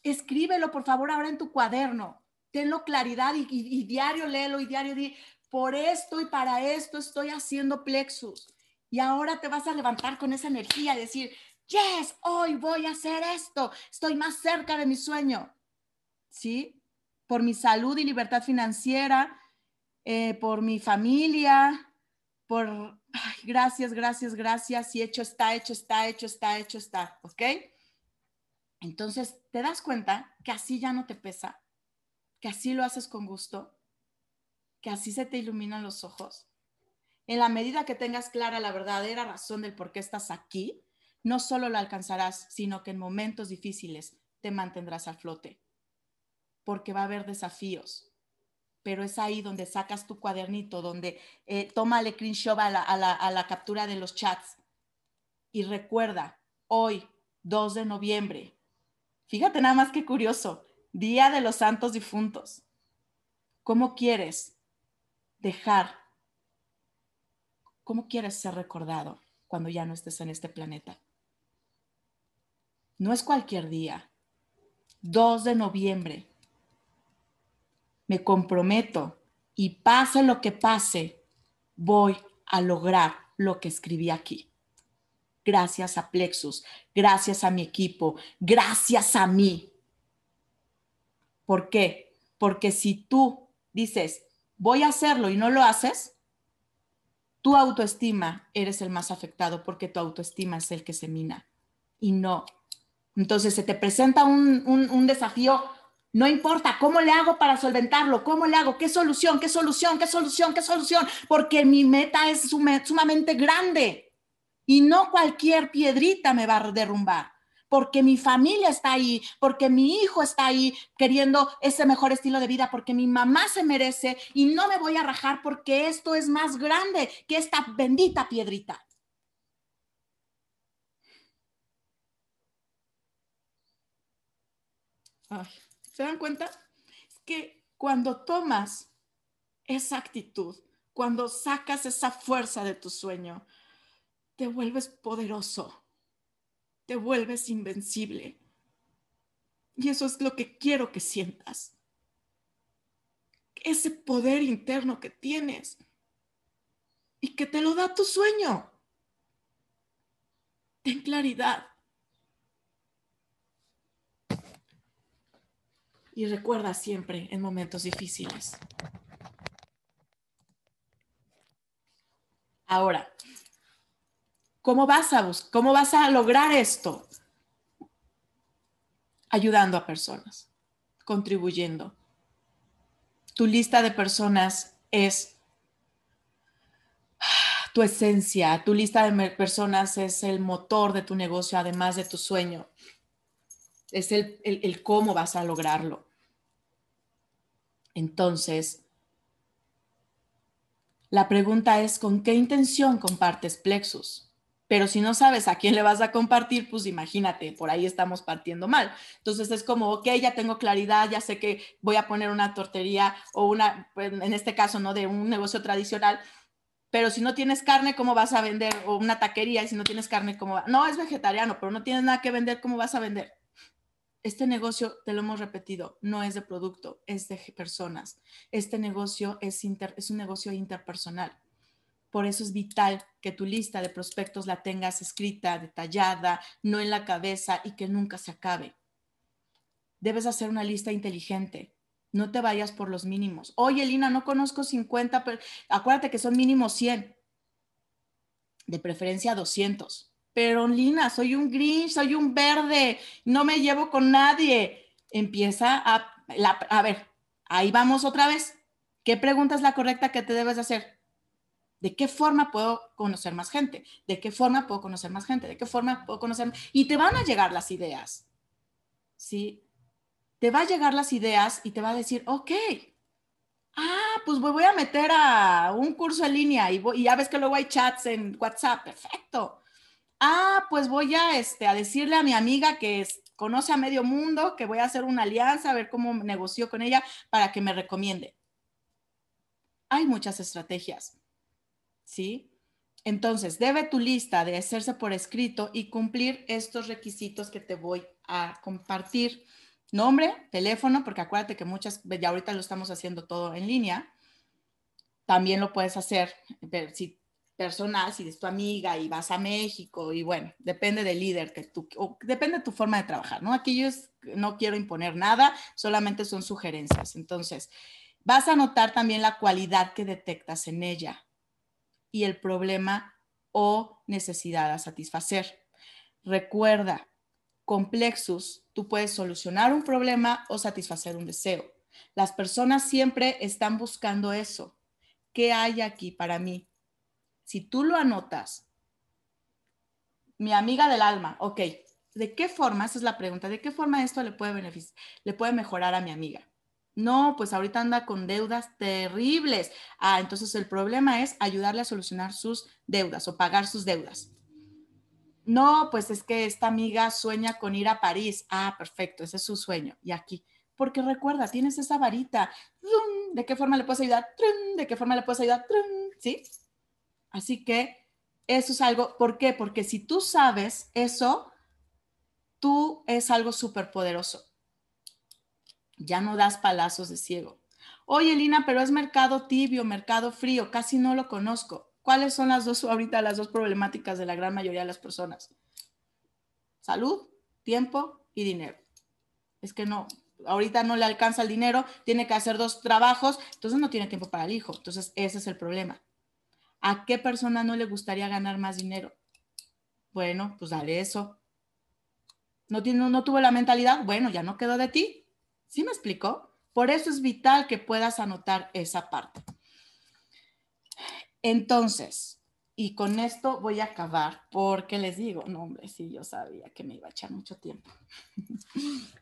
Escríbelo, por favor, ahora en tu cuaderno. Tenlo claridad y, diario léelo y diario di, por esto y para esto estoy haciendo plexus. Y ahora te vas a levantar con esa energía y decir, yes, hoy voy a hacer esto. Estoy más cerca de mi sueño. ¿Sí? por mi salud y libertad financiera, eh, por mi familia, por, gracias, gracias, gracias, y hecho está, hecho está, hecho está, hecho está, ¿ok? Entonces, ¿te das cuenta que así ya no te pesa? Que así lo haces con gusto, que así se te iluminan los ojos. En la medida que tengas clara la verdadera razón del por qué estás aquí, no solo lo alcanzarás, sino que en momentos difíciles te mantendrás a flote porque va a haber desafíos. Pero es ahí donde sacas tu cuadernito, donde eh, tómale screenshot a la, a, la, a la captura de los chats. Y recuerda, hoy, 2 de noviembre, fíjate nada más que curioso, Día de los Santos Difuntos. ¿Cómo quieres dejar? ¿Cómo quieres ser recordado cuando ya no estés en este planeta? No es cualquier día. 2 de noviembre me comprometo y pase lo que pase, voy a lograr lo que escribí aquí. Gracias a Plexus, gracias a mi equipo, gracias a mí. ¿Por qué? Porque si tú dices, voy a hacerlo y no lo haces, tu autoestima eres el más afectado porque tu autoestima es el que se mina y no. Entonces se te presenta un, un, desafío no importa, ¿cómo le hago para solventarlo? ¿Cómo le hago? ¿Qué solución? ¿Qué solución? ¿Qué solución? ¿Qué solución? Porque mi meta es sumamente grande y no cualquier piedrita me va a derrumbar. Porque mi familia está ahí, porque mi hijo está ahí queriendo ese mejor estilo de vida, porque mi mamá se merece y no me voy a rajar porque esto es más grande que esta bendita piedrita. ¿Se dan cuenta? Es que cuando tomas esa actitud, cuando sacas esa fuerza de tu sueño, te vuelves poderoso, te vuelves invencible. Y eso es lo que quiero que sientas. Ese poder interno que tienes y que te lo da tu sueño. Ten claridad. Y recuerda siempre en momentos difíciles. Ahora, ¿cómo vas a cómo vas a lograr esto? Ayudando a personas, contribuyendo. Tu lista de personas es tu esencia, tu lista de personas es el motor de tu negocio, además de tu sueño es el, cómo vas a lograrlo. Entonces, la pregunta es, ¿con qué intención compartes Plexus? Pero si no sabes a quién le vas a compartir, pues imagínate, por ahí estamos partiendo mal. Entonces es como, ok, ya tengo claridad, ya sé que voy a poner una tortería o una, pues, en este caso, ¿no? De un negocio tradicional, pero si no tienes carne, ¿cómo vas a vender? O una taquería, y si no tienes carne, ¿cómo va? No, es vegetariano, pero no tienes nada que vender, ¿cómo vas a vender? Este negocio, te lo hemos repetido, no es de producto, es de personas. Este negocio es, es un negocio interpersonal. Por eso es vital que tu lista de prospectos la tengas escrita, detallada, no en la cabeza y que nunca se acabe. Debes hacer una lista inteligente. No te vayas por los mínimos. Oye, Lina, no conozco 50, pero acuérdate que son mínimo 100. De preferencia 200 pero Lina, soy un grinch, soy un verde, no me llevo con nadie. Empieza a, a ver, ahí vamos otra vez. ¿Qué pregunta es la correcta que te debes hacer? ¿De qué forma puedo conocer más gente? ¿De qué forma puedo conocer más gente? ¿De qué forma puedo conocer? Y te van a llegar las ideas. ¿Sí? Te va a llegar las ideas y te va a decir, ok, ah, pues voy a meter a un curso en línea y, ya ves que luego hay chats en WhatsApp, perfecto. Ah, pues voy a, este, a decirle a mi amiga que conoce a medio mundo, que voy a hacer una alianza, a ver cómo negocio con ella para que me recomiende. Hay muchas estrategias, ¿sí? Entonces, debe tu lista de hacerse por escrito y cumplir estos requisitos que te voy a compartir nombre, teléfono, porque acuérdate que muchas, ya ahorita lo estamos haciendo todo en línea. También lo puedes hacer si personal, si es tu amiga y vas a México y bueno, depende del líder que tú, depende de tu forma de trabajar, ¿no? Aquí yo no quiero imponer nada, solamente son sugerencias. Entonces, vas a notar también la cualidad que detectas en ella y el problema o necesidad a satisfacer. Recuerda, complexos, tú puedes solucionar un problema o satisfacer un deseo. Las personas siempre están buscando eso. ¿Qué hay aquí para mí? Si tú lo anotas, mi amiga del alma, ok, ¿de qué forma? Esa es la pregunta, ¿de qué forma esto le puede beneficiar, le puede mejorar a mi amiga? No, pues ahorita anda con deudas terribles. Ah, entonces el problema es ayudarle a solucionar sus deudas o pagar sus deudas. No, pues es que esta amiga sueña con ir a París. Ah, perfecto, ese es su sueño. Y aquí, porque recuerda, tienes esa varita. ¿De qué forma le puedes ayudar? ¿De qué forma le puedes ayudar? ¿Sí? Así que eso es algo, ¿por qué? Porque si tú sabes eso, tú es algo súper poderoso. Ya no das palazos de ciego. Oye, Lina, pero es mercado tibio, mercado frío, casi no lo conozco. ¿Cuáles son las dos ahorita las dos problemáticas de la gran mayoría de las personas? Salud, tiempo y dinero. Es que no, ahorita no le alcanza el dinero, tiene que hacer dos trabajos, entonces no tiene tiempo para el hijo. Entonces, ese es el problema. ¿A qué persona no le gustaría ganar más dinero? Bueno, pues dale eso. ¿No, tiene, no tuvo la mentalidad? Bueno, ya no quedó de ti. ¿Sí me explicó? Por eso es vital que puedas anotar esa parte. Entonces, y con esto voy a acabar porque les digo, no hombre, sí, yo sabía que me iba a echar mucho tiempo.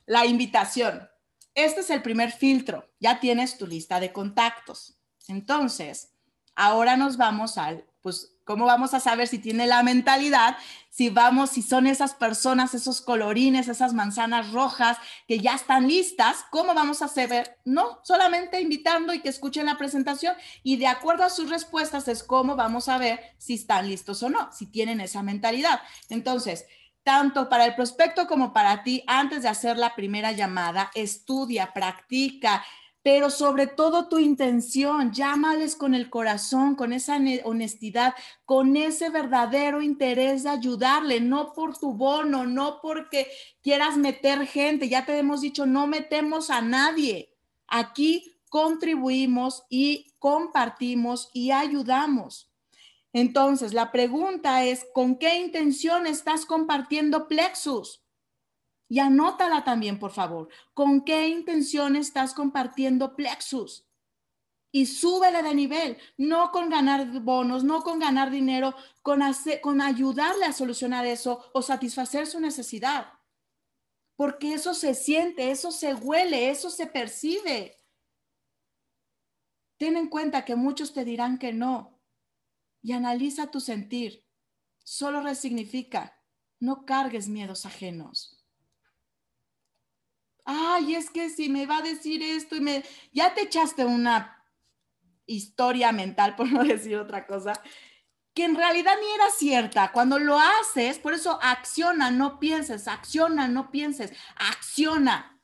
La invitación. Este es el primer filtro. Ya tienes tu lista de contactos. Entonces, ahora nos vamos al, pues ¿Cómo vamos a saber si tiene la mentalidad? Si vamos, si son esas personas, esos colorines, esas manzanas rojas que ya están listas, ¿cómo vamos a saber? No, solamente invitando y que escuchen la presentación y de acuerdo a sus respuestas es cómo vamos a ver si están listos o no, si tienen esa mentalidad. Entonces, tanto para el prospecto como para ti, antes de hacer la primera llamada, estudia, practica, pero sobre todo tu intención, llámales con el corazón, con esa honestidad, con ese verdadero interés de ayudarle, no por tu bono, no porque quieras meter gente, ya te hemos dicho, no metemos a nadie. Aquí contribuimos y compartimos y ayudamos. Entonces, la pregunta es, ¿con qué intención estás compartiendo Plexus? Y anótala también, por favor. ¿Con qué intención estás compartiendo Plexus? Y súbele de nivel, no con ganar bonos, no con ganar dinero, con, con ayudarle a solucionar eso o satisfacer su necesidad. Porque eso se siente, eso se huele, eso se percibe. Ten en cuenta que muchos te dirán que no. Y analiza tu sentir. Solo resignifica. No cargues miedos ajenos ay, es que si me va a decir esto y me, ya te echaste una historia mental, por no decir otra cosa, que en realidad ni era cierta. Cuando lo haces, por eso acciona, no pienses, acciona, no pienses, acciona.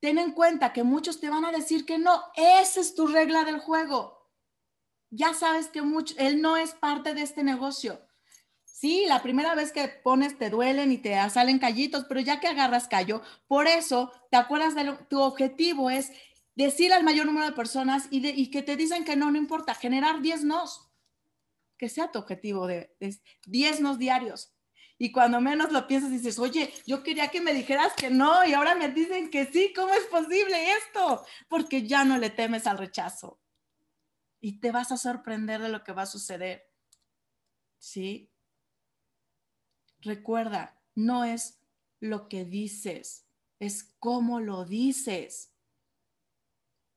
Ten en cuenta que muchos te van a decir que no, esa es tu regla del juego. Ya sabes que mucho, él no es parte de este negocio. Sí, la primera vez que pones te duelen y te salen callitos, pero ya que agarras callo, por eso te acuerdas de tu objetivo es decir al mayor número de personas y, que te dicen que no, no importa, generar 10 nos, que sea tu objetivo de 10 nos diarios. Y cuando menos lo piensas, dices, oye, yo quería que me dijeras que no y ahora me dicen que sí, ¿cómo es posible esto? Porque ya no le temes al rechazo. y te vas a sorprender de lo que va a suceder. ¿Sí? Recuerda, no es lo que dices, es cómo lo dices.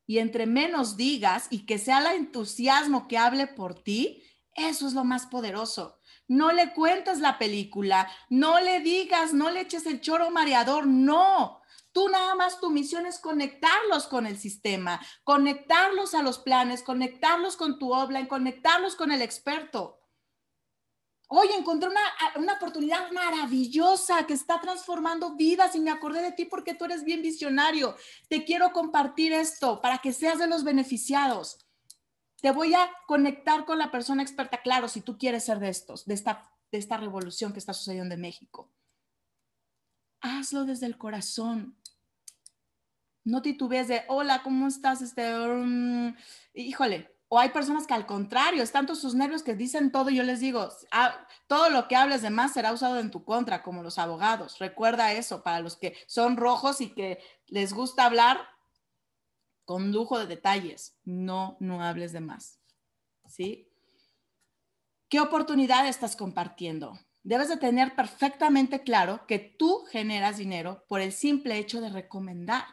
Y entre menos digas y que sea el entusiasmo que hable por ti, eso es lo más poderoso. No le cuentes la película, no le digas, no le eches el choro mareador, no. Tú nada más tu misión es conectarlos con el sistema, conectarlos a los planes, conectarlos con tu obra, conectarlos con el experto. Oye, encontré una, una, oportunidad maravillosa que está transformando vidas y me acordé de ti porque tú eres bien visionario. Te quiero compartir esto para que seas de los beneficiados. Te voy a conectar con la persona experta, claro, si tú quieres ser de estos, de esta, de esta revolución que está sucediendo en México. Hazlo desde el corazón no titubees de, hola, ¿cómo estás? Este, um, híjole, o hay personas que al contrario, es tanto sus nervios que dicen todo, yo les digo, ah, todo lo que hables de más será usado en tu contra, como los abogados. Recuerda eso, para los que son rojos y que les gusta hablar con lujo de detalles, no, no hables de más. ¿Sí? ¿Qué oportunidad estás compartiendo? Debes de tener perfectamente claro que tú generas dinero por el simple hecho de recomendar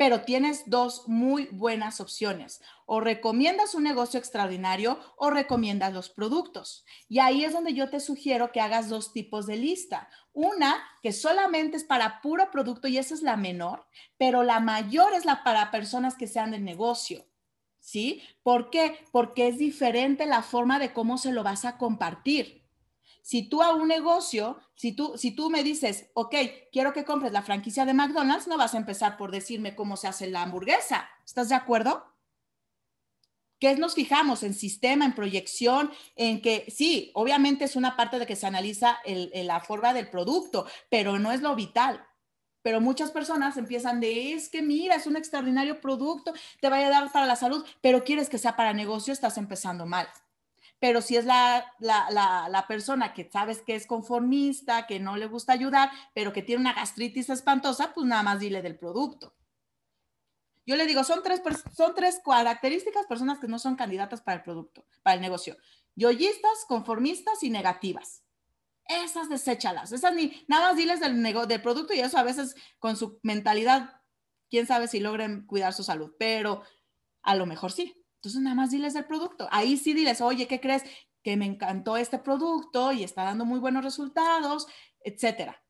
pero tienes dos muy buenas opciones. O recomiendas un negocio extraordinario o recomiendas los productos. Y ahí es donde yo te sugiero que hagas dos tipos de lista. Una que solamente es para puro producto y esa es la menor, pero la mayor es la para personas que sean de negocio. ¿Sí? ¿Por qué? Porque es diferente la forma de cómo se lo vas a compartir. Si tú a un negocio, si tú, si tú me dices, ok, quiero que compres la franquicia de McDonald's, no vas a empezar por decirme cómo se hace la hamburguesa. ¿Estás de acuerdo? ¿Qué nos fijamos? En sistema, en proyección, en que sí, obviamente es una parte de que se analiza la forma del producto, pero no es lo vital. Pero muchas personas empiezan de, es que mira, es un extraordinario producto, te va a dar para la salud, pero quieres que sea para negocio, estás empezando mal pero si es la, la, persona que sabes que es conformista, que no le gusta ayudar, pero que tiene una gastritis espantosa, pues nada más dile del producto. Yo le digo, son tres, son tres características personas que no son candidatas para el producto, para el negocio. Yoyistas, conformistas y negativas. Esas deséchalas, esas ni, nada más diles del, del producto y eso a veces con su mentalidad, quién sabe si logren cuidar su salud, pero a lo mejor sí. Entonces, nada más diles del producto. Ahí sí diles, oye, ¿qué crees? Que me encantó este producto y está dando muy buenos resultados, etcétera.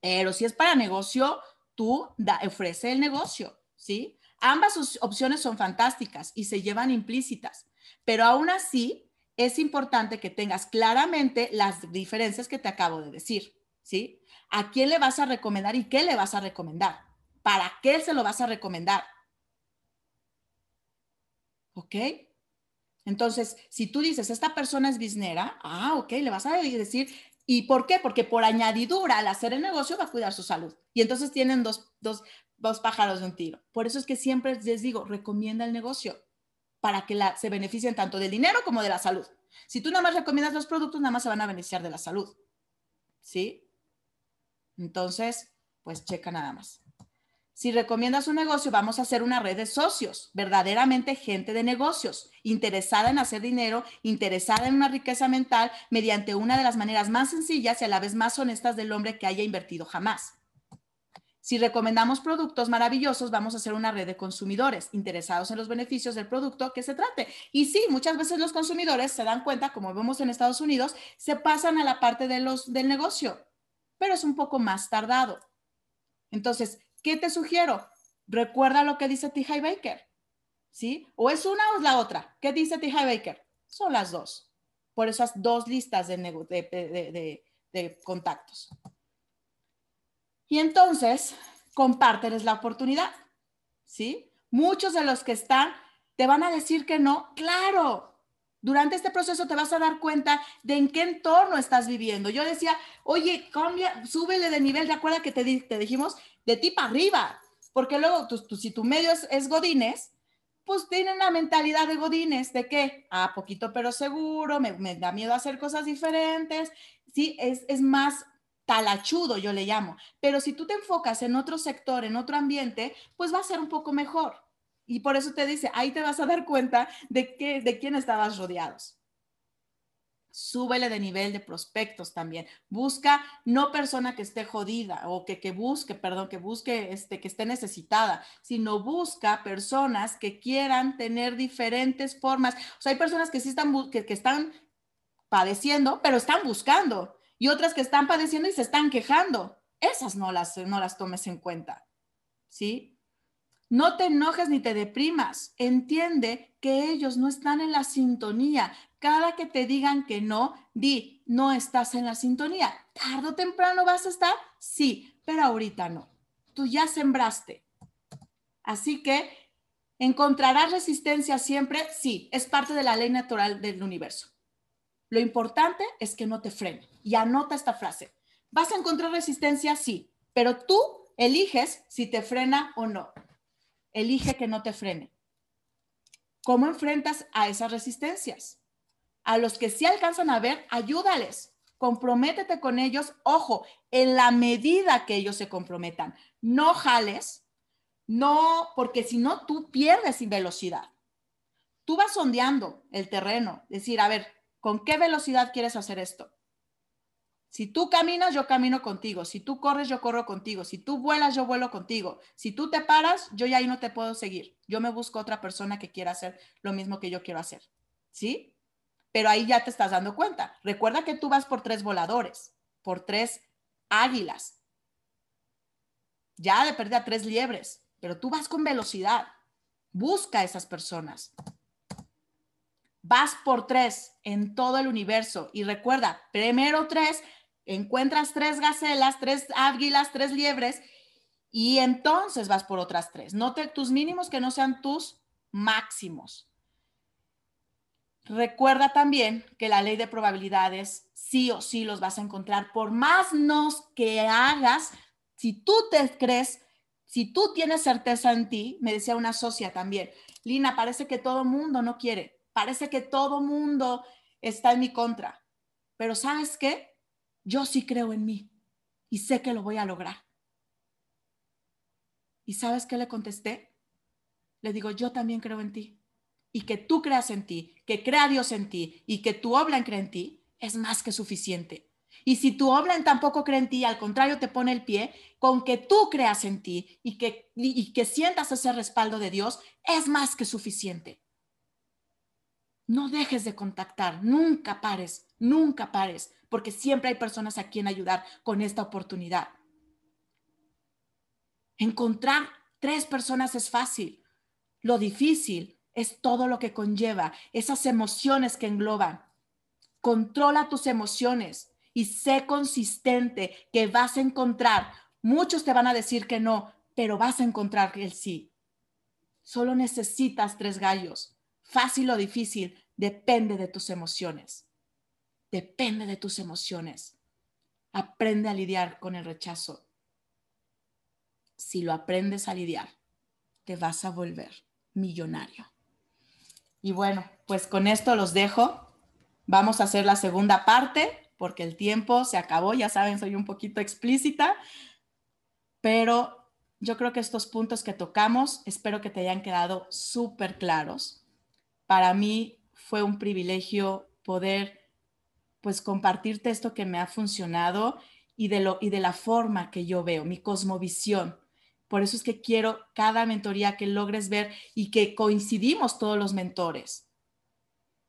Pero si es para negocio, tú da, ofrece el negocio, ¿sí? Ambas opciones son fantásticas y se llevan implícitas, pero aún así es importante que tengas claramente las diferencias que te acabo de decir, ¿sí? ¿A quién le vas a recomendar y qué le vas a recomendar? ¿Para qué se lo vas a recomendar? ¿Ok? Entonces, si tú dices, esta persona es biznera, ah, ok, le vas a decir, ¿y por qué? Porque por añadidura, al hacer el negocio va a cuidar su salud. Y entonces tienen dos, dos, dos pájaros de un tiro. Por eso es que siempre les digo, recomienda el negocio para que la, se beneficien tanto del dinero como de la salud. Si tú nada más recomiendas los productos, nada más se van a beneficiar de la salud. ¿Sí? Entonces, pues checa nada más. Si recomiendas un negocio, vamos a hacer una red de socios, verdaderamente gente de negocios, interesada en hacer dinero, interesada en una riqueza mental mediante una de las maneras más sencillas y a la vez más honestas del hombre que haya invertido jamás. Si recomendamos productos maravillosos, vamos a hacer una red de consumidores interesados en los beneficios del producto que se trate. Y sí, muchas veces los consumidores se dan cuenta, como vemos en Estados Unidos, se pasan a la parte de los, del negocio, pero es un poco más tardado. Entonces, ¿Qué te sugiero? Recuerda lo que dice T. Baker. ¿Sí? O es una o es la otra. ¿Qué dice T. Baker? Son las dos. Por esas dos listas de, de, de contactos. Y entonces, compárteles la oportunidad. ¿Sí? Muchos de los que están te van a decir que no. Claro, durante este proceso te vas a dar cuenta de en qué entorno estás viviendo. Yo decía, oye, cambia, súbele de nivel, ¿de acuerdo que te, te dijimos? De ti para arriba, porque luego si tu medio es, godines, pues tienen una mentalidad de godines, ¿de qué? Ah, poquito pero seguro, me, da miedo hacer cosas diferentes, sí, es, es más talachudo, yo le llamo. Pero si tú te enfocas en otro sector, en otro ambiente, pues va a ser un poco mejor. Y por eso te dice, ahí te vas a dar cuenta de, que, de quién estabas rodeados. Súbele de nivel de prospectos también. Busca no persona que esté jodida o que, que busque, perdón, que busque, este, que esté necesitada, sino busca personas que quieran tener diferentes formas. O hay personas que sí están, que, que están padeciendo, pero están buscando. Y otras que están padeciendo y se están quejando. Esas no las, no las tomes en cuenta. ¿Sí? No te enojes ni te deprimas. Entiende que ellos no están en la sintonía. Cada que te digan que no, di, no estás en la sintonía. ¿Tardo o temprano vas a estar? Sí, pero ahorita no. Tú ya sembraste. Así que, ¿encontrarás resistencia siempre? Sí, es parte de la ley natural del universo. Lo importante es que no te frene. Y anota esta frase. ¿Vas a encontrar resistencia? Sí, pero tú eliges si te frena o no elige que no te frene. ¿Cómo enfrentas a esas resistencias? A los que sí alcanzan a ver, ayúdales, comprométete con ellos, ojo, en la medida que ellos se comprometan. No jales, no, porque si no, tú pierdes velocidad. Tú vas sondeando el terreno, decir, a ver, ¿con qué velocidad quieres hacer esto? Si tú caminas, yo camino contigo. Si tú corres, yo corro contigo. Si tú vuelas, yo vuelo contigo. Si tú te paras, yo ya ahí no te puedo seguir. Yo me busco otra persona que quiera hacer lo mismo que yo quiero hacer. ¿Sí? Pero ahí ya te estás dando cuenta. Recuerda que tú vas por tres voladores, por tres águilas. Ya de a tres liebres, pero tú vas con velocidad. Busca a esas personas. Vas por tres en todo el universo y recuerda, primero tres encuentras tres gacelas, tres águilas, tres liebres y entonces vas por otras tres. No tus mínimos que no sean tus máximos. Recuerda también que la ley de probabilidades sí o sí los vas a encontrar. Por más nos que hagas, si tú te crees, si tú tienes certeza en ti, me decía una socia también, Lina, parece que todo mundo no quiere, parece que todo mundo está en mi contra. Pero ¿sabes qué? yo sí creo en mí y sé que lo voy a lograr. ¿Y sabes qué le contesté? Le digo, yo también creo en ti. Y que tú creas en ti, que crea Dios en ti y que tu obra cree en ti, es más que suficiente. Y si tu obra tampoco cree en ti, al contrario te pone el pie, con que tú creas en ti y que, y que sientas ese respaldo de Dios, es más que suficiente. No dejes de contactar, nunca pares, nunca pares, porque siempre hay personas a quien ayudar con esta oportunidad. Encontrar tres personas es fácil. Lo difícil es todo lo que conlleva, esas emociones que engloban. Controla tus emociones y sé consistente que vas a encontrar. Muchos te van a decir que no, pero vas a encontrar el sí. Solo necesitas tres gallos. Fácil o difícil, depende de tus emociones depende de tus emociones. Aprende a lidiar con el rechazo. Si lo aprendes a lidiar, te vas a volver millonario. Y bueno, pues con esto los dejo. Vamos a hacer la segunda parte porque el tiempo se acabó. Ya saben, soy un poquito explícita, pero yo creo que estos puntos que tocamos, espero que te hayan quedado súper claros. Para mí fue un privilegio poder pues compartirte esto que me ha funcionado y de, lo, y de la forma que yo veo, mi cosmovisión. Por eso es que quiero cada mentoría que logres ver y que coincidimos todos los mentores.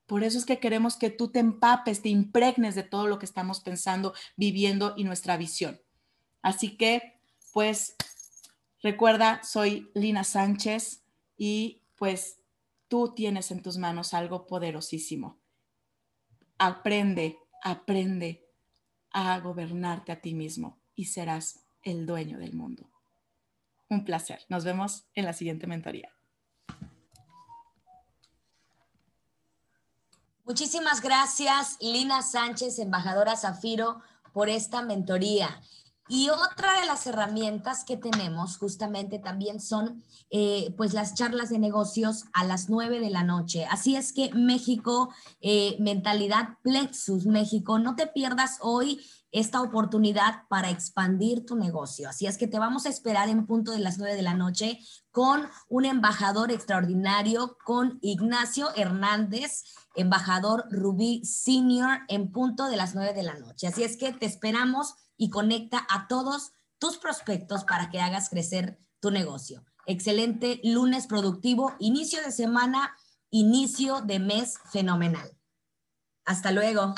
Por eso es que queremos que tú te empapes, te impregnes de todo lo que estamos pensando, viviendo y nuestra visión. Así que, pues, recuerda, soy Lina Sánchez y pues tú tienes en tus manos algo poderosísimo. Aprende, aprende a gobernarte a ti mismo y serás el dueño del mundo. Un placer. Nos vemos en la siguiente mentoría. Muchísimas gracias, Lina Sánchez, embajadora Zafiro, por esta mentoría. Y otra de las herramientas que tenemos justamente también son eh, pues las charlas de negocios a las nueve de la noche. Así es que México, eh, mentalidad Plexus México, no te pierdas hoy esta oportunidad para expandir tu negocio. Así es que te vamos a esperar en punto de las 9 de la noche con un embajador extraordinario, con Ignacio Hernández, embajador Rubí Senior, en punto de las 9 de la noche. Así es que te esperamos y conecta a todos tus prospectos para que hagas crecer tu negocio. Excelente lunes productivo, inicio de semana, inicio de mes fenomenal. Hasta luego.